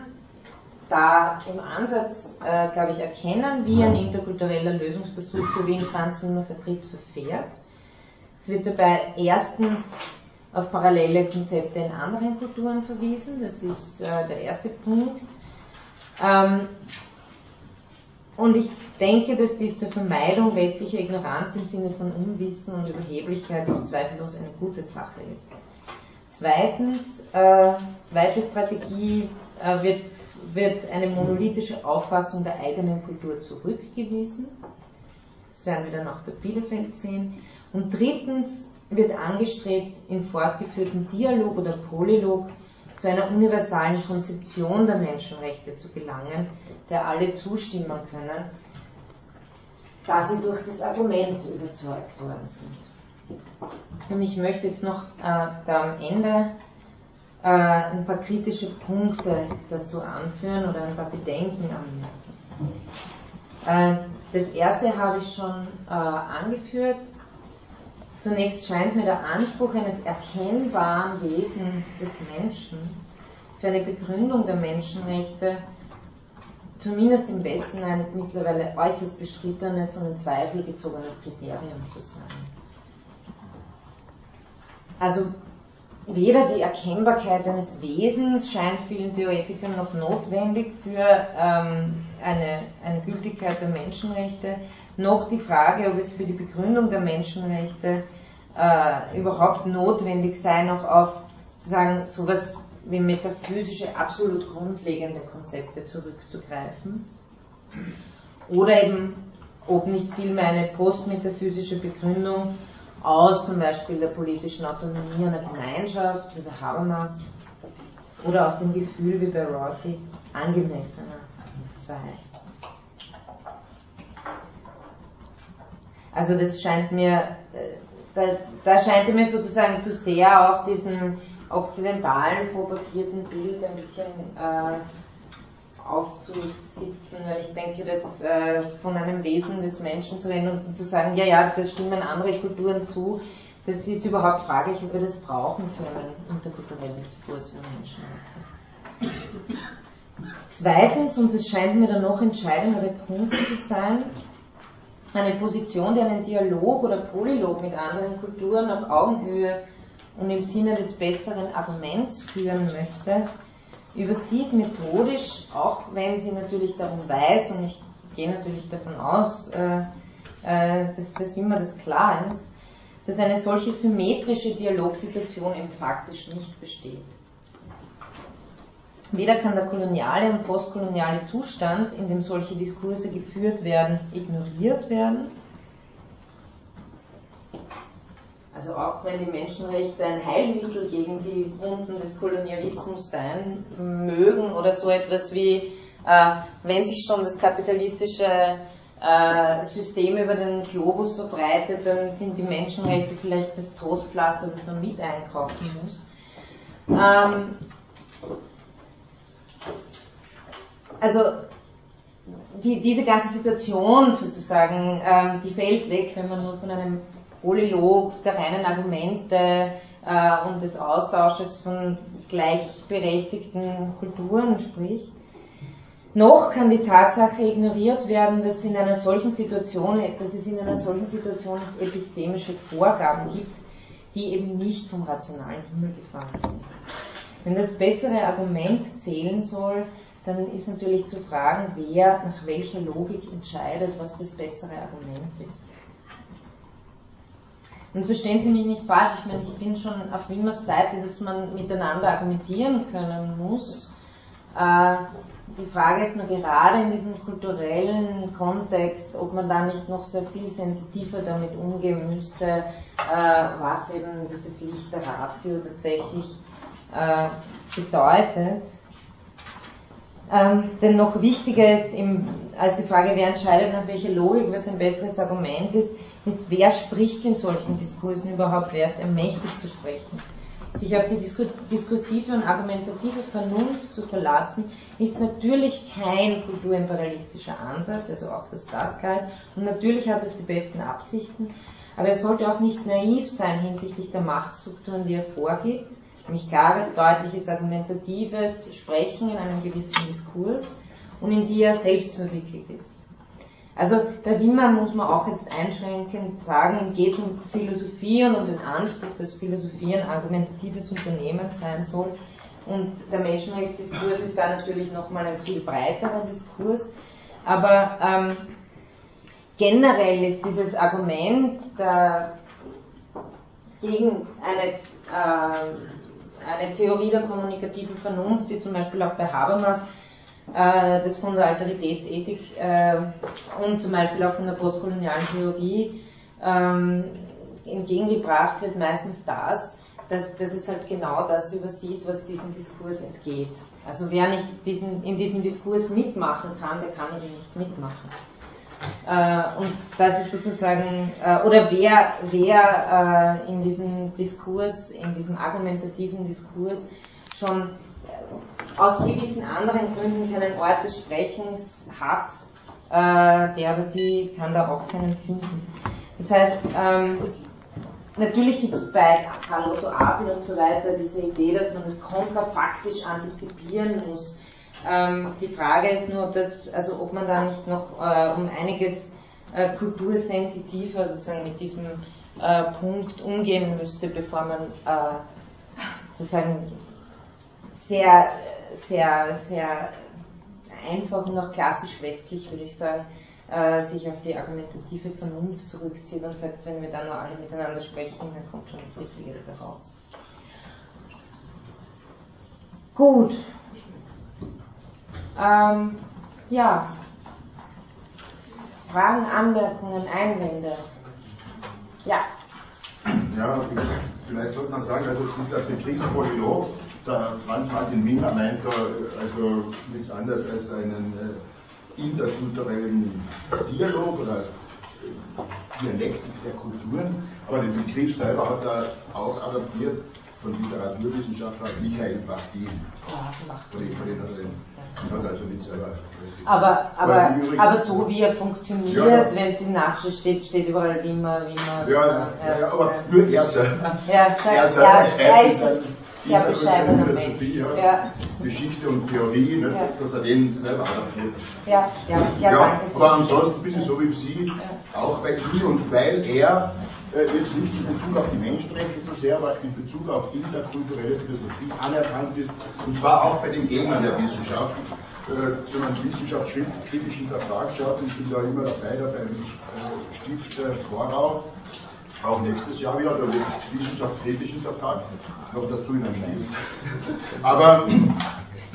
da im Ansatz, äh, glaube ich, erkennen, wie ein interkultureller Lösungsversuch, so wie ihn Franz Wimmer vertritt, verfährt. Es wird dabei erstens auf parallele Konzepte in anderen Kulturen verwiesen, das ist äh, der erste Punkt. Ähm, und ich denke, dass dies zur Vermeidung westlicher Ignoranz im Sinne von Unwissen und Überheblichkeit auch zweifellos eine gute Sache ist. Zweitens, äh, zweite Strategie äh, wird, wird eine monolithische Auffassung der eigenen Kultur zurückgewiesen. Das werden wir dann auch bei Bielefeld sehen. Und drittens wird angestrebt, in fortgeführtem Dialog oder Polylog zu einer universalen Konzeption der Menschenrechte zu gelangen, der alle zustimmen können, da sie durch das Argument überzeugt worden sind. Und ich möchte jetzt noch äh, da am Ende äh, ein paar kritische Punkte dazu anführen oder ein paar Bedenken anmerken. Äh, das erste habe ich schon äh, angeführt, Zunächst scheint mir der Anspruch eines erkennbaren Wesen des Menschen für eine Begründung der Menschenrechte zumindest im Westen ein mittlerweile äußerst beschrittenes und in Zweifel gezogenes Kriterium zu sein. Also weder die Erkennbarkeit eines Wesens scheint vielen Theoretikern noch notwendig für ähm, eine, eine Gültigkeit der Menschenrechte, noch die Frage, ob es für die Begründung der Menschenrechte äh, überhaupt notwendig sei, noch auf sozusagen sowas wie metaphysische, absolut grundlegende Konzepte zurückzugreifen. Oder eben, ob nicht vielmehr eine postmetaphysische Begründung aus zum Beispiel der politischen Autonomie einer Gemeinschaft, wie bei Habermas, oder aus dem Gefühl, wie bei Rorty, angemessener sei. Also das scheint mir, äh, da, da scheint mir sozusagen zu sehr auch diesen okzidentalen propagierten Bild ein bisschen äh, aufzusitzen, weil ich denke, dass äh, von einem Wesen des Menschen zu reden und zu sagen, ja, ja, das stimmen andere Kulturen zu, das ist überhaupt fraglich, ob wir das brauchen für einen interkulturellen Diskurs für Menschenrechte. Zweitens, und das scheint mir der noch entscheidendere Punkt zu sein, eine Position, die einen Dialog oder Polylog mit anderen Kulturen auf Augenhöhe und im Sinne des besseren Arguments führen möchte, übersieht methodisch, auch wenn sie natürlich darum weiß, und ich gehe natürlich davon aus, äh, äh, dass das immer das klar ist, dass eine solche symmetrische Dialogsituation eben faktisch nicht besteht. Weder kann der koloniale und postkoloniale Zustand, in dem solche Diskurse geführt werden, ignoriert werden, Also auch wenn die Menschenrechte ein Heilmittel gegen die Wunden des Kolonialismus sein mögen oder so etwas wie, äh, wenn sich schon das kapitalistische äh, System über den Globus verbreitet, dann sind die Menschenrechte vielleicht das Trostpflaster, das man mit einkaufen muss. Ähm, also die, diese ganze Situation sozusagen, ähm, die fällt weg, wenn man nur von einem Polylog der reinen Argumente äh, und des Austausches von gleichberechtigten Kulturen spricht. Noch kann die Tatsache ignoriert werden, dass, in einer solchen Situation, dass es in einer solchen Situation epistemische Vorgaben gibt, die eben nicht vom rationalen Himmel gefallen sind. Wenn das bessere Argument zählen soll, dann ist natürlich zu fragen, wer nach welcher Logik entscheidet, was das bessere Argument ist. Und verstehen Sie mich nicht falsch, ich meine, ich bin schon auf Wimmers Seite, dass man miteinander argumentieren können muss. Äh, die Frage ist nur gerade in diesem kulturellen Kontext, ob man da nicht noch sehr viel sensitiver damit umgehen müsste, äh, was eben dieses Licht der Ratio tatsächlich äh, bedeutet. Ähm, denn noch wichtiger ist im, als die Frage, wer entscheidet, nach welcher Logik, was ein besseres Argument ist, ist, wer spricht in solchen Diskursen überhaupt, wer ist ermächtigt zu sprechen. Sich auf die diskursive und argumentative Vernunft zu verlassen, ist natürlich kein kulturimperialistischer Ansatz, also auch das das Kreis, und natürlich hat es die besten Absichten, aber er sollte auch nicht naiv sein hinsichtlich der Machtstrukturen, die er vorgibt, nämlich klares, deutliches, argumentatives Sprechen in einem gewissen Diskurs und in die er selbst verwickelt ist. Also bei Wimmer muss man auch jetzt einschränkend sagen, geht um Philosophie und um den Anspruch, dass Philosophie ein argumentatives Unternehmen sein soll. Und der Menschenrechtsdiskurs ist da natürlich nochmal ein viel breiterer Diskurs. Aber ähm, generell ist dieses Argument der, gegen eine, äh, eine Theorie der kommunikativen Vernunft, die zum Beispiel auch bei Habermas äh, das von der Alteritätsethik äh, und zum Beispiel auch von der postkolonialen Theorie ähm, entgegengebracht wird, meistens das, dass, dass es halt genau das übersieht, was diesem Diskurs entgeht. Also wer nicht diesen, in diesem Diskurs mitmachen kann, der kann eben nicht mitmachen. Äh, und das ist sozusagen, äh, oder wer, wer äh, in diesem Diskurs, in diesem argumentativen Diskurs schon aus gewissen anderen Gründen keinen Ort des Sprechens hat, äh, der oder die kann da auch keinen finden. Das heißt, ähm, natürlich gibt es bei Carl Otto Apel und so weiter diese Idee, dass man das kontrafaktisch antizipieren muss, Ähm, die Frage ist nur, ob das, also ob man da nicht noch äh, um einiges äh, kultursensitiver sozusagen mit diesem äh, Punkt umgehen müsste, bevor man äh, sozusagen sehr, sehr, sehr einfach und auch klassisch westlich, würde ich sagen, äh, sich auf die argumentative Vernunft zurückzieht und sagt, wenn wir da nur alle miteinander sprechen, dann kommt schon das Richtige dabei raus. Gut. Ähm, ja. Fragen, Anmerkungen, Einwände? Ja. Ja, vielleicht sollte man sagen, also dieser Betriebspolilog, der Franz Martin Winger meint da also nichts anderes als einen äh, interkulturellen Dialog oder äh, Dialektik der Kulturen, aber den Begriff selber hat er auch adaptiert von Literaturwissenschaftler Michael Bachtin. Hat also nicht selber. Aber, aber, aber so wie er funktioniert, ja, wenn es im Nachschluss steht, steht überall wie man, wie man. Ja, äh, ja, aber nur er selber. Ja, er selber ja, schreibt sehr bescheidener Mensch. Ja. Geschichte und Theorie, ne, ja. dass er den selber adaptiert. Ja, ja, ja, ja aber ansonsten bin ich so wie Sie, auch bei ihm und weil er jetzt nicht in Bezug auf die Menschenrechte so sehr, aber in Bezug auf interkulturelle Philosophie anerkannt ist, und zwar auch bei den Gegnern der Wissenschaft. Äh, wenn man Wissenschaft kritisch hinterfragt schaut, ich bin da immer dabei, da beim äh, Stift äh, Vorau, auch nächstes Jahr wieder, da wird Wissenschaft kritisch hinterfragt, noch dazu in einem Stift. Aber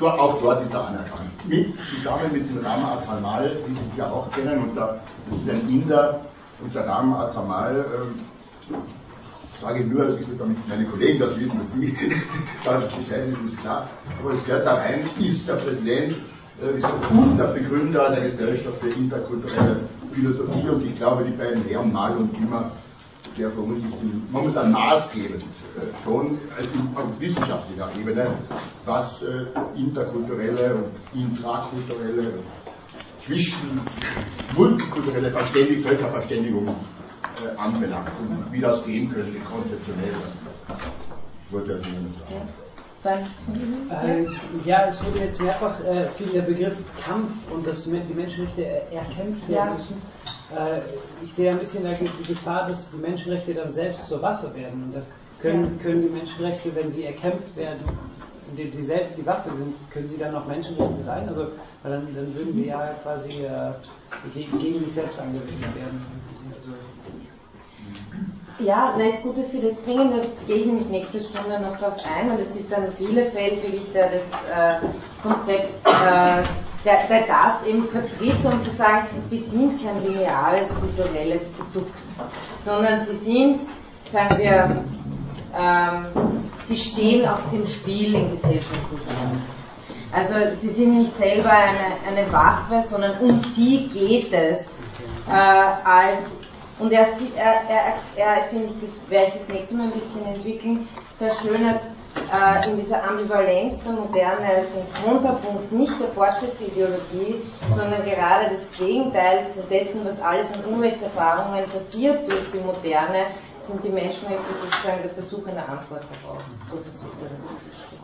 auch dort ist er anerkannt. Mit, zusammen mit dem Rama Atalmal, die Sie ja auch kennen, und da, das ist ein Inder, und der Rama Atamal, ähm, sage ich nur, also ich damit meine Kollegen das wissen, dass Sie da Bescheid wissen, ist klar. Aber es gehört da rein, ist der Präsident äh, und der Begründer der Gesellschaft für interkulturelle Philosophie und ich glaube, die beiden Herren Mal und Immer, der für uns ist momentan maßgebend äh, schon als auf wissenschaftlicher Ebene, was äh, interkulturelle und intrakulturelle zwischen multikulturelle Verständigung, Völkerverständigung äh, anbelangt und wie das gehen könnte konzeptionell. Ich wollte das Ihnen sagen. Äh, ja, es wurde jetzt mehrfach äh, viel der Begriff Kampf und dass die Menschenrechte erkämpft werden ja. müssen. Äh, ich sehe ein bisschen die Gefahr, dass die Menschenrechte dann selbst zur Waffe werden. Und da können, ja. können die Menschenrechte, wenn sie erkämpft werden, indem sie selbst die Waffe sind, können sie dann noch Menschenrechte sein? Also, dann, dann würden sie ja quasi äh, gegen, sich selbst angewendet werden. Also, ja, na, ist gut, dass Sie das bringen, da gehe ich nämlich nächste Stunde noch darauf ein und es ist dann Bielefeld wirklich, der das äh, Konzept, äh, der, der das eben vertritt, um zu sagen, Sie sind kein lineares kulturelles Produkt, sondern Sie sind, sagen wir, ähm, Sie stehen auf dem Spiel in gesellschaftlichen also sie sind nicht selber eine, eine Waffe, sondern um sie geht es äh, als und er, er, er, er finde ich, das werde ich das nächste Mal ein bisschen entwickeln, sehr schönes äh, in dieser Ambivalenz der Moderne als den Konterpunkt nicht der Fortschrittsideologie, sondern gerade des Gegenteils dessen, was alles an Unrechtserfahrungen passiert durch die Moderne, sind die Menschenrechte sozusagen der Versuch einer Antwort darauf. So versucht er das zu verstehen.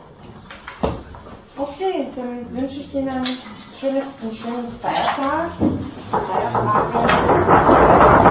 Okay, dann wünsche ich Ihnen einen schönen, einen schönen Feiertag. Feiertage.